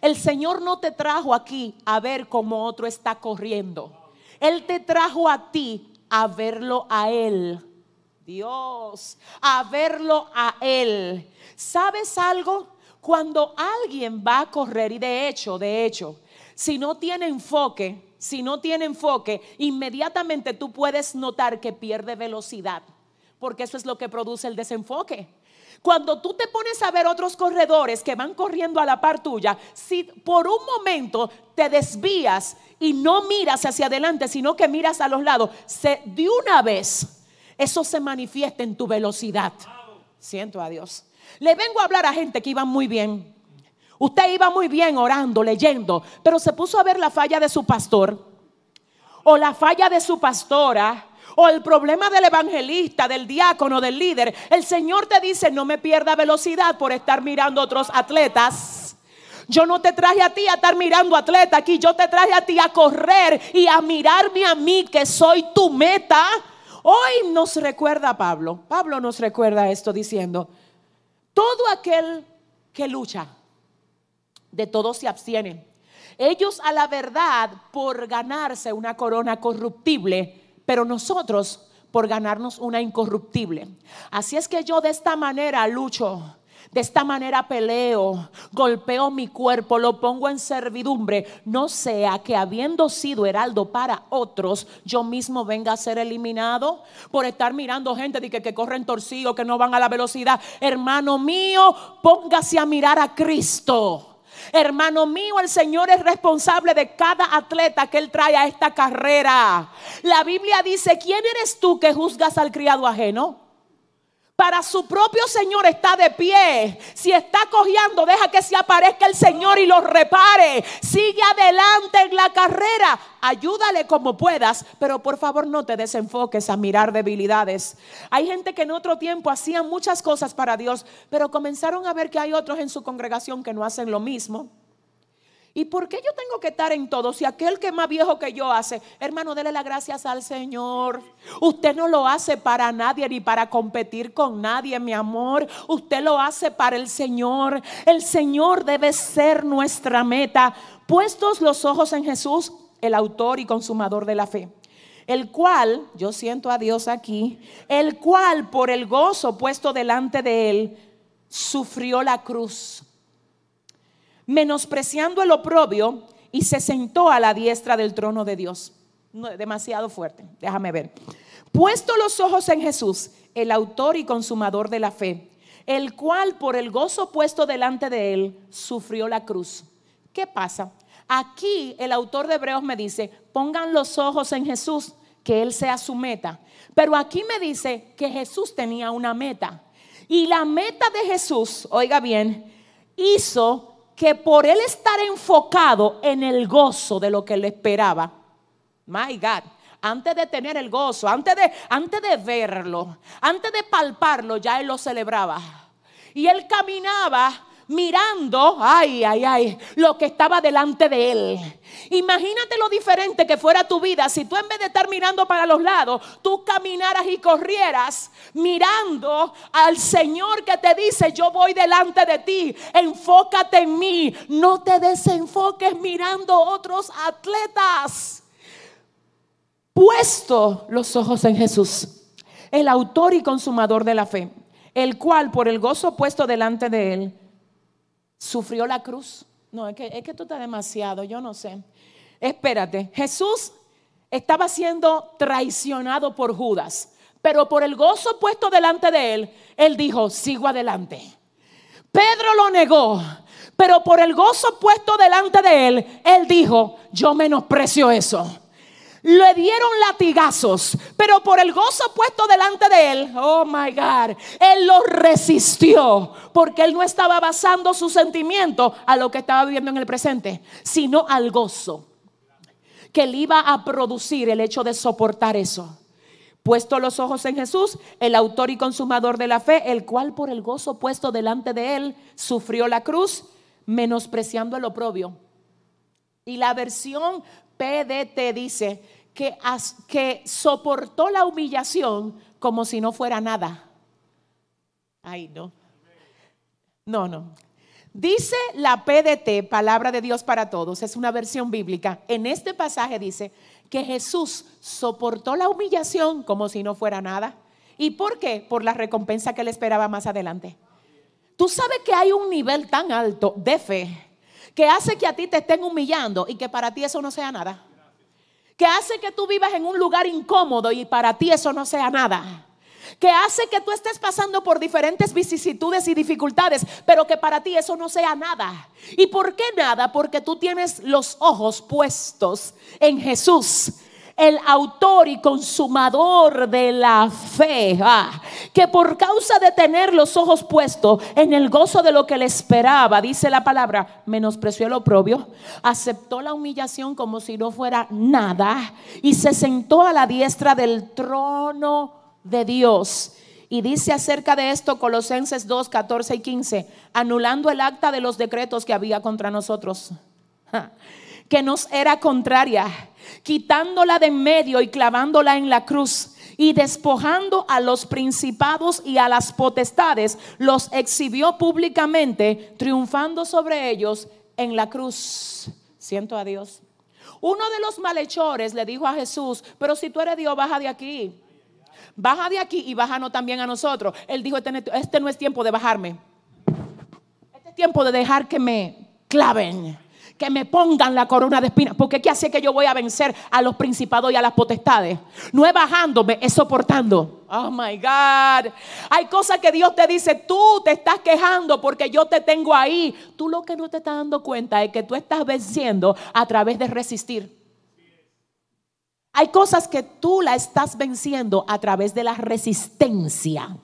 El Señor no te trajo aquí a ver cómo otro está corriendo. Él te trajo a ti a verlo a Él. Dios, a verlo a Él. ¿Sabes algo? Cuando alguien va a correr, y de hecho, de hecho, si no tiene enfoque, si no tiene enfoque, inmediatamente tú puedes notar que pierde velocidad, porque eso es lo que produce el desenfoque. Cuando tú te pones a ver otros corredores que van corriendo a la par tuya, si por un momento te desvías y no miras hacia adelante, sino que miras a los lados, de una vez eso se manifiesta en tu velocidad. Siento a Dios. Le vengo a hablar a gente que iba muy bien. Usted iba muy bien orando, leyendo, pero se puso a ver la falla de su pastor o la falla de su pastora o el problema del evangelista, del diácono, del líder. El Señor te dice, no me pierda velocidad por estar mirando otros atletas. Yo no te traje a ti a estar mirando atletas aquí, yo te traje a ti a correr y a mirarme a mí que soy tu meta. Hoy nos recuerda Pablo, Pablo nos recuerda esto diciendo, todo aquel que lucha, de todos se abstienen. Ellos a la verdad por ganarse una corona corruptible, pero nosotros por ganarnos una incorruptible. Así es que yo de esta manera lucho. De esta manera peleo, golpeo mi cuerpo, lo pongo en servidumbre, no sea que habiendo sido heraldo para otros, yo mismo venga a ser eliminado por estar mirando gente que, que corren torcidos, que no van a la velocidad. Hermano mío, póngase a mirar a Cristo. Hermano mío, el Señor es responsable de cada atleta que Él trae a esta carrera. La Biblia dice, ¿quién eres tú que juzgas al criado ajeno? Para su propio Señor está de pie. Si está cojeando, deja que se aparezca el Señor y lo repare. Sigue adelante en la carrera. Ayúdale como puedas, pero por favor no te desenfoques a mirar debilidades. Hay gente que en otro tiempo hacían muchas cosas para Dios, pero comenzaron a ver que hay otros en su congregación que no hacen lo mismo. ¿Y por qué yo tengo que estar en todo? Si aquel que es más viejo que yo hace, hermano, dele las gracias al Señor. Usted no lo hace para nadie ni para competir con nadie, mi amor. Usted lo hace para el Señor. El Señor debe ser nuestra meta. Puestos los ojos en Jesús, el autor y consumador de la fe el cual, yo siento a Dios aquí, el cual por el gozo puesto delante de él, sufrió la cruz menospreciando el oprobio, y se sentó a la diestra del trono de Dios. demasiado fuerte, déjame ver. Puesto los ojos en Jesús, el autor y consumador de la fe, el cual por el gozo puesto delante de él sufrió la cruz. ¿Qué pasa? Aquí el autor de Hebreos me dice, pongan los ojos en Jesús, que Él sea su meta. Pero aquí me dice que Jesús tenía una meta. Y la meta de Jesús, oiga bien, hizo que por él estar enfocado en el gozo de lo que le esperaba, my God, antes de tener el gozo, antes de, antes de verlo, antes de palparlo, ya él lo celebraba. Y él caminaba mirando, ay, ay, ay, lo que estaba delante de él. Imagínate lo diferente que fuera tu vida si tú en vez de estar mirando para los lados, tú caminaras y corrieras mirando al Señor que te dice, yo voy delante de ti, enfócate en mí, no te desenfoques mirando otros atletas. Puesto los ojos en Jesús, el autor y consumador de la fe, el cual por el gozo puesto delante de él, sufrió la cruz. No, es que, es que esto está demasiado, yo no sé. Espérate, Jesús estaba siendo traicionado por Judas, pero por el gozo puesto delante de él, él dijo, sigo adelante. Pedro lo negó, pero por el gozo puesto delante de él, él dijo, yo menosprecio eso. Le dieron latigazos, pero por el gozo puesto delante de él, oh my God, él lo resistió, porque él no estaba basando su sentimiento a lo que estaba viviendo en el presente, sino al gozo que le iba a producir el hecho de soportar eso. Puesto los ojos en Jesús, el autor y consumador de la fe, el cual por el gozo puesto delante de él sufrió la cruz, menospreciando el oprobio. Y la versión PDT dice que, soportó la humillación como si no fuera nada. Ay, no. No, no. Dice la PDT, Palabra de Dios para Todos, es una versión bíblica. En este pasaje dice que Jesús soportó la humillación como si no fuera nada. ¿Y por qué? Por la recompensa que le esperaba más adelante. Tú sabes que hay un nivel tan alto de fe que hace que a ti te estén humillando y que para ti eso no sea nada. Que hace que tú vivas en un lugar incómodo y para ti eso no sea nada que hace que tú estés pasando por diferentes vicisitudes y dificultades, pero que para ti eso no sea nada. ¿Y por qué nada? Porque tú tienes los ojos puestos en Jesús el autor y consumador de la fe, ah, que por causa de tener los ojos puestos en el gozo de lo que le esperaba, dice la palabra, menospreció el oprobio, aceptó la humillación como si no fuera nada y se sentó a la diestra del trono de Dios. Y dice acerca de esto Colosenses 2, 14 y 15, anulando el acta de los decretos que había contra nosotros, que nos era contraria, quitándola de en medio y clavándola en la cruz y despojando a los principados y a las potestades, los exhibió públicamente, triunfando sobre ellos en la cruz. Siento a Dios. Uno de los malhechores le dijo a Jesús, pero si tú eres Dios, baja de aquí baja de aquí y bájanos también a nosotros. Él dijo, este, este, no es tiempo de bajarme. Este es tiempo de dejar que me claven, que me pongan la corona de espinas. Porque ¿qué hace que yo voy a vencer a los principados y a las potestades? No es bajándome, es soportando. Oh my God. Hay cosas que Dios te dice, tú te estás quejando porque yo te tengo ahí. Tú lo que no te estás dando cuenta es que tú estás venciendo a través de resistir. Hay cosas que tú la estás venciendo a través de la resistencia.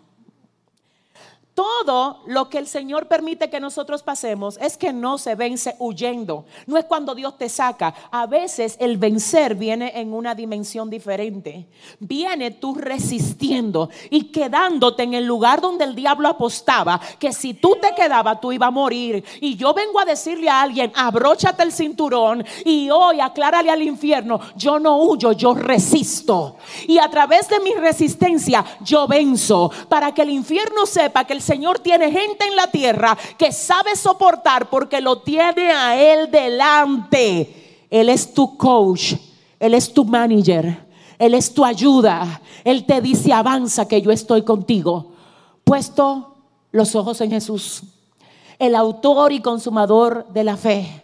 Todo lo que el Señor permite que nosotros pasemos es que no se vence huyendo. No es cuando Dios te saca. A veces el vencer viene en una dimensión diferente. Viene tú resistiendo y quedándote en el lugar donde el diablo apostaba, que si tú te quedabas tú ibas a morir. Y yo vengo a decirle a alguien, abróchate el cinturón y hoy aclárale al infierno, yo no huyo, yo resisto. Y a través de mi resistencia yo venzo para que el infierno sepa que el Señor tiene gente en la tierra que sabe soportar porque lo tiene a Él delante. Él es tu coach, Él es tu manager, Él es tu ayuda. Él te dice, avanza que yo estoy contigo. Puesto los ojos en Jesús, el autor y consumador de la fe,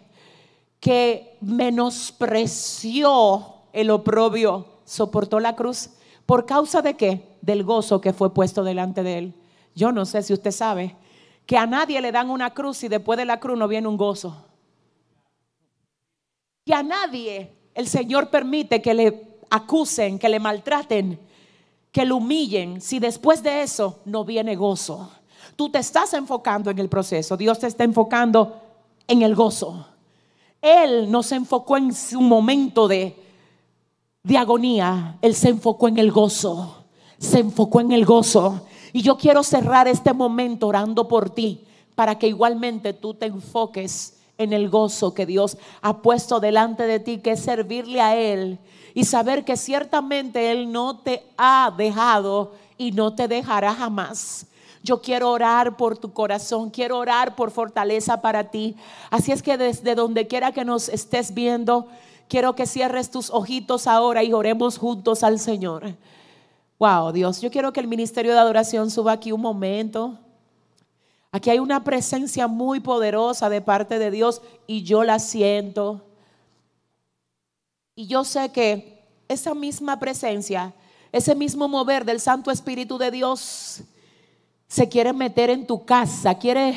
que menospreció el oprobio, soportó la cruz. ¿Por causa de qué? Del gozo que fue puesto delante de él. Yo no sé si usted sabe que a nadie le dan una cruz y después de la cruz no viene un gozo. Que a nadie el Señor permite que le acusen, que le maltraten, que le humillen, si después de eso no viene gozo. Tú te estás enfocando en el proceso, Dios te está enfocando en el gozo. Él no se enfocó en su momento de, de agonía, Él se enfocó en el gozo, se enfocó en el gozo. Y yo quiero cerrar este momento orando por ti para que igualmente tú te enfoques en el gozo que Dios ha puesto delante de ti, que es servirle a Él y saber que ciertamente Él no te ha dejado y no te dejará jamás. Yo quiero orar por tu corazón, quiero orar por fortaleza para ti. Así es que desde donde quiera que nos estés viendo, quiero que cierres tus ojitos ahora y oremos juntos al Señor. Wow, Dios, yo quiero que el ministerio de adoración suba aquí un momento. Aquí hay una presencia muy poderosa de parte de Dios y yo la siento. Y yo sé que esa misma presencia, ese mismo mover del Santo Espíritu de Dios se quiere meter en tu casa, quiere,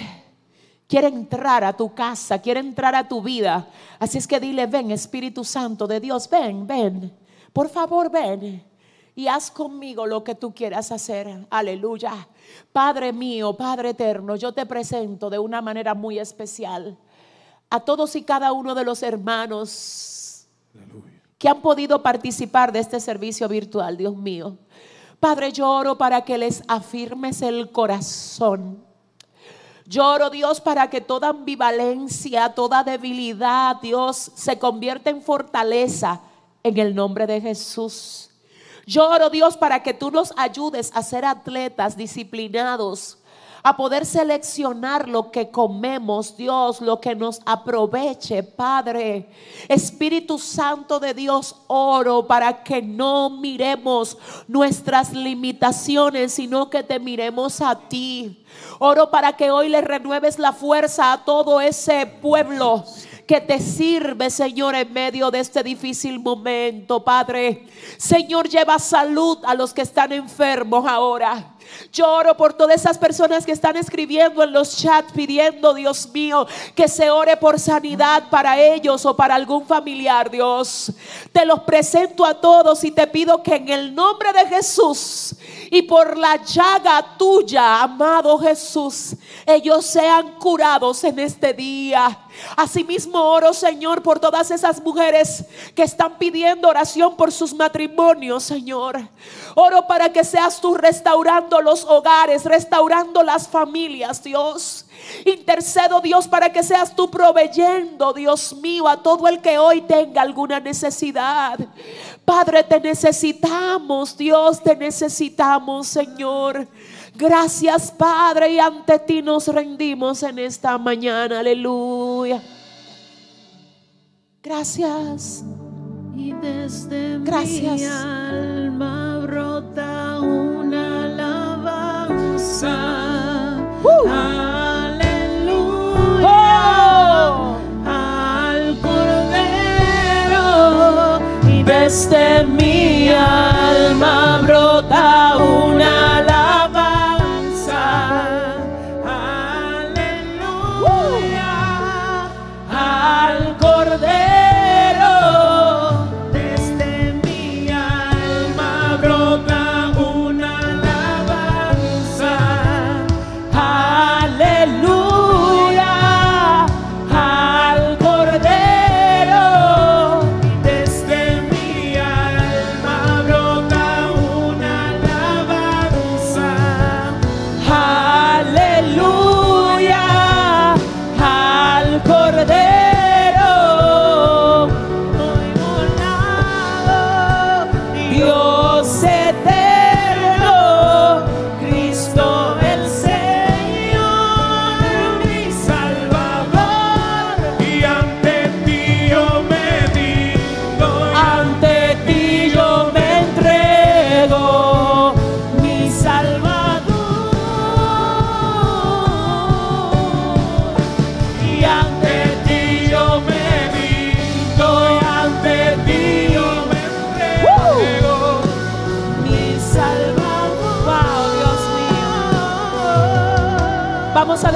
quiere entrar a tu casa, quiere entrar a tu vida. Así es que dile, ven Espíritu Santo de Dios, ven, ven, por favor, ven y haz conmigo lo que tú quieras hacer. Aleluya. Padre mío, Padre eterno, yo te presento de una manera muy especial a todos y cada uno de los hermanos que han podido participar de este servicio virtual, Dios mío. Padre, lloro para que les afirmes el corazón. Lloro, Dios, para que toda ambivalencia, toda debilidad, Dios, se convierta en fortaleza en el nombre de Jesús. Yo oro Dios para que tú nos ayudes a ser atletas disciplinados, a poder seleccionar lo que comemos, Dios, lo que nos aproveche, Padre. Espíritu Santo de Dios, oro para que no miremos nuestras limitaciones, sino que te miremos a ti. Oro para que hoy le renueves la fuerza a todo ese pueblo que te sirve, Señor, en medio de este difícil momento, Padre. Señor, lleva salud a los que están enfermos ahora. Yo oro por todas esas personas que están escribiendo en los chats pidiendo, Dios mío, que se ore por sanidad para ellos o para algún familiar, Dios. Te los presento a todos y te pido que en el nombre de Jesús y por la llaga tuya, amado Jesús, ellos sean curados en este día. Asimismo oro, Señor, por todas esas mujeres que están pidiendo oración por sus matrimonios, Señor. Oro para que seas tú restaurando los hogares, restaurando las familias, Dios. Intercedo, Dios, para que seas tú proveyendo, Dios mío, a todo el que hoy tenga alguna necesidad. Padre, te necesitamos, Dios, te necesitamos, Señor. Gracias, Padre, y ante ti nos rendimos en esta mañana. Aleluya. Gracias. Y desde Gracias. mi alma brota una alabanza. Uh. Desde mi alma brota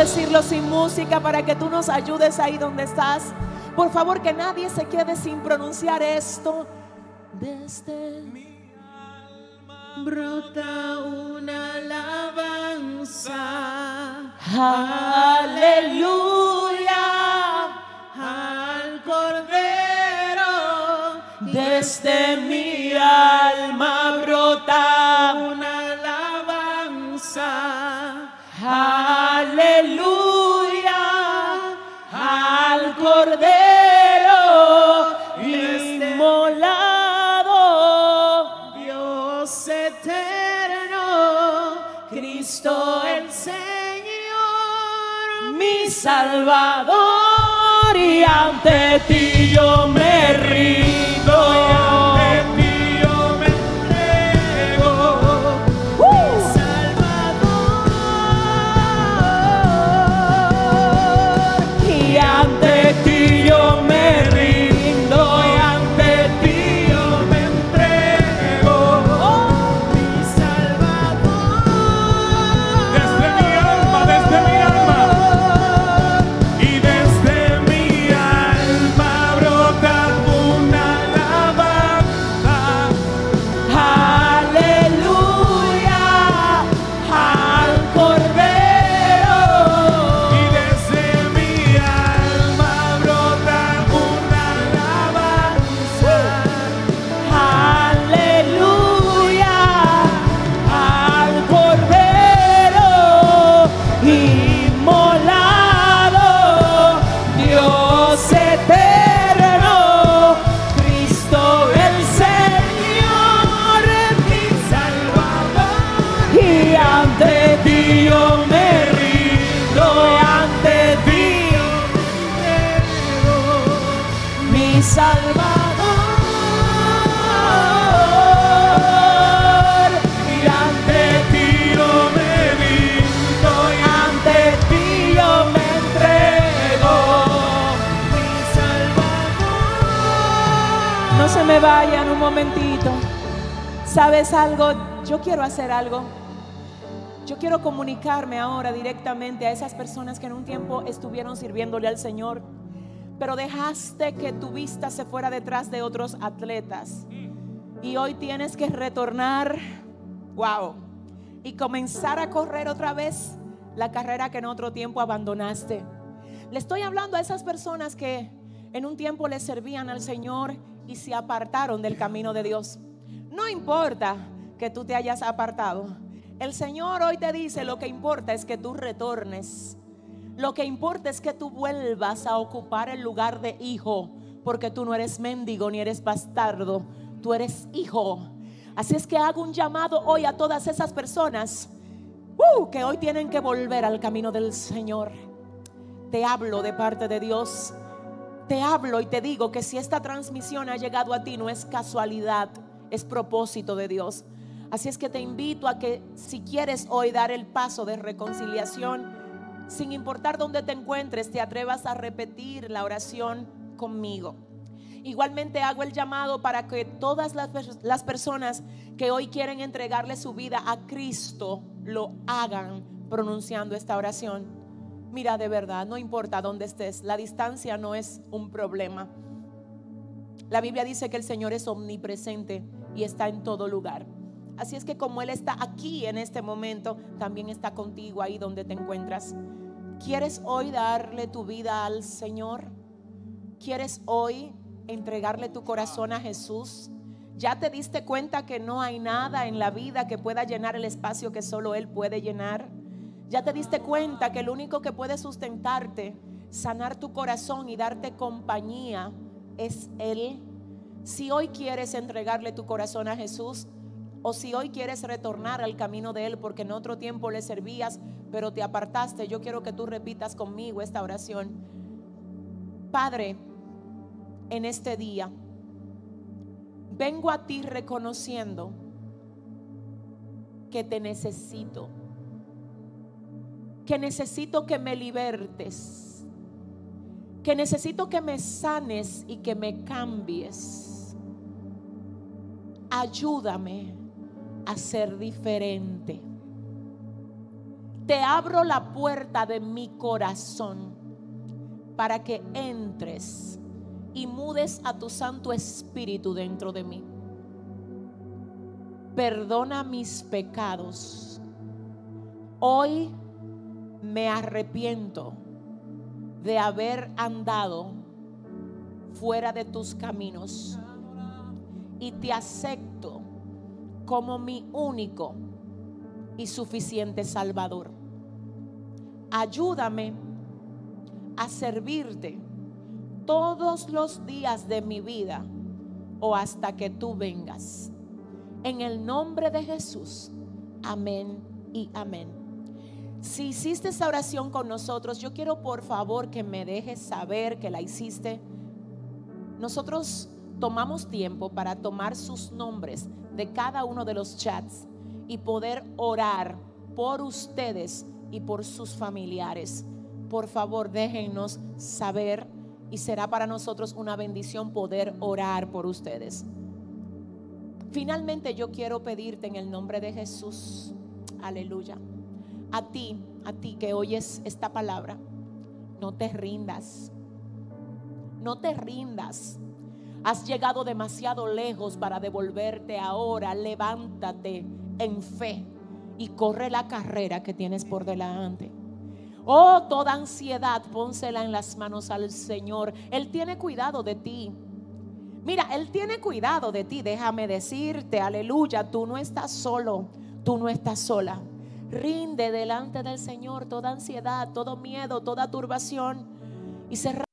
decirlo sin música para que tú nos ayudes ahí donde estás. Por favor, que nadie se quede sin pronunciar esto. Desde mi Brota una alabanza. Aleluya. al Cordero. Desde mi alma brota Salvador, y ante ti yo vayan un momentito. ¿Sabes algo? Yo quiero hacer algo. Yo quiero comunicarme ahora directamente a esas personas que en un tiempo estuvieron sirviéndole al Señor, pero dejaste que tu vista se fuera detrás de otros atletas. Y hoy tienes que retornar, wow, y comenzar a correr otra vez la carrera que en otro tiempo abandonaste. Le estoy hablando a esas personas que en un tiempo le servían al Señor y se apartaron del camino de Dios. No importa que tú te hayas apartado. El Señor hoy te dice, lo que importa es que tú retornes. Lo que importa es que tú vuelvas a ocupar el lugar de hijo, porque tú no eres mendigo ni eres bastardo, tú eres hijo. Así es que hago un llamado hoy a todas esas personas uh, que hoy tienen que volver al camino del Señor. Te hablo de parte de Dios. Te hablo y te digo que si esta transmisión ha llegado a ti no es casualidad, es propósito de Dios. Así es que te invito a que si quieres hoy dar el paso de reconciliación, sin importar dónde te encuentres, te atrevas a repetir la oración conmigo. Igualmente hago el llamado para que todas las, las, personas que hoy quieren entregarle su vida a Cristo lo hagan pronunciando esta oración. Mira, de verdad, no importa dónde estés, la distancia no es un problema. La Biblia dice que el Señor es omnipresente y está en todo lugar. Así es que como Él está aquí en este momento, también está contigo ahí donde te encuentras. ¿Quieres hoy darle tu vida al Señor? ¿Quieres hoy entregarle tu corazón a Jesús? ¿Ya te diste cuenta que no hay nada en la vida que pueda llenar el espacio que solo Él puede llenar? Ya te diste cuenta que el único que puede sustentarte, sanar tu corazón y darte compañía es Él. Si hoy quieres entregarle tu corazón a Jesús o si hoy quieres retornar al camino de Él porque en otro tiempo le servías pero te apartaste, yo quiero que tú repitas conmigo esta oración. Padre, en este día, vengo a ti reconociendo que te necesito que necesito que me libertes, que necesito que me sanes y que me cambies. Ayúdame a ser diferente. Te abro la puerta de mi corazón para que entres y mudes a tu Santo Espíritu dentro de mí. Perdona mis pecados. Hoy me arrepiento de haber andado fuera de tus caminos y te acepto como mi único y suficiente Salvador. Ayúdame a servirte todos los días de mi vida o hasta que tú vengas. En el nombre de Jesús. Amén y amén. Si hiciste esa oración con nosotros, yo quiero por favor que me dejes saber que la hiciste. Nosotros tomamos tiempo para tomar sus nombres de cada uno de los chats y poder orar por ustedes y por sus familiares. Por favor, déjenos saber y será para nosotros una bendición poder orar por ustedes. Finalmente yo quiero pedirte en el nombre de Jesús, aleluya a ti, a ti que oyes esta palabra, no te rindas. No te rindas. Has llegado demasiado lejos para devolverte ahora. Levántate en fe y corre la carrera que tienes por delante. Oh, toda ansiedad, pónsela en las manos al Señor. Él tiene cuidado de ti. Mira, Él tiene cuidado de ti. Déjame decirte, aleluya, tú no estás solo, tú no estás sola. Rinde delante del Señor toda ansiedad, todo miedo, toda turbación y cerra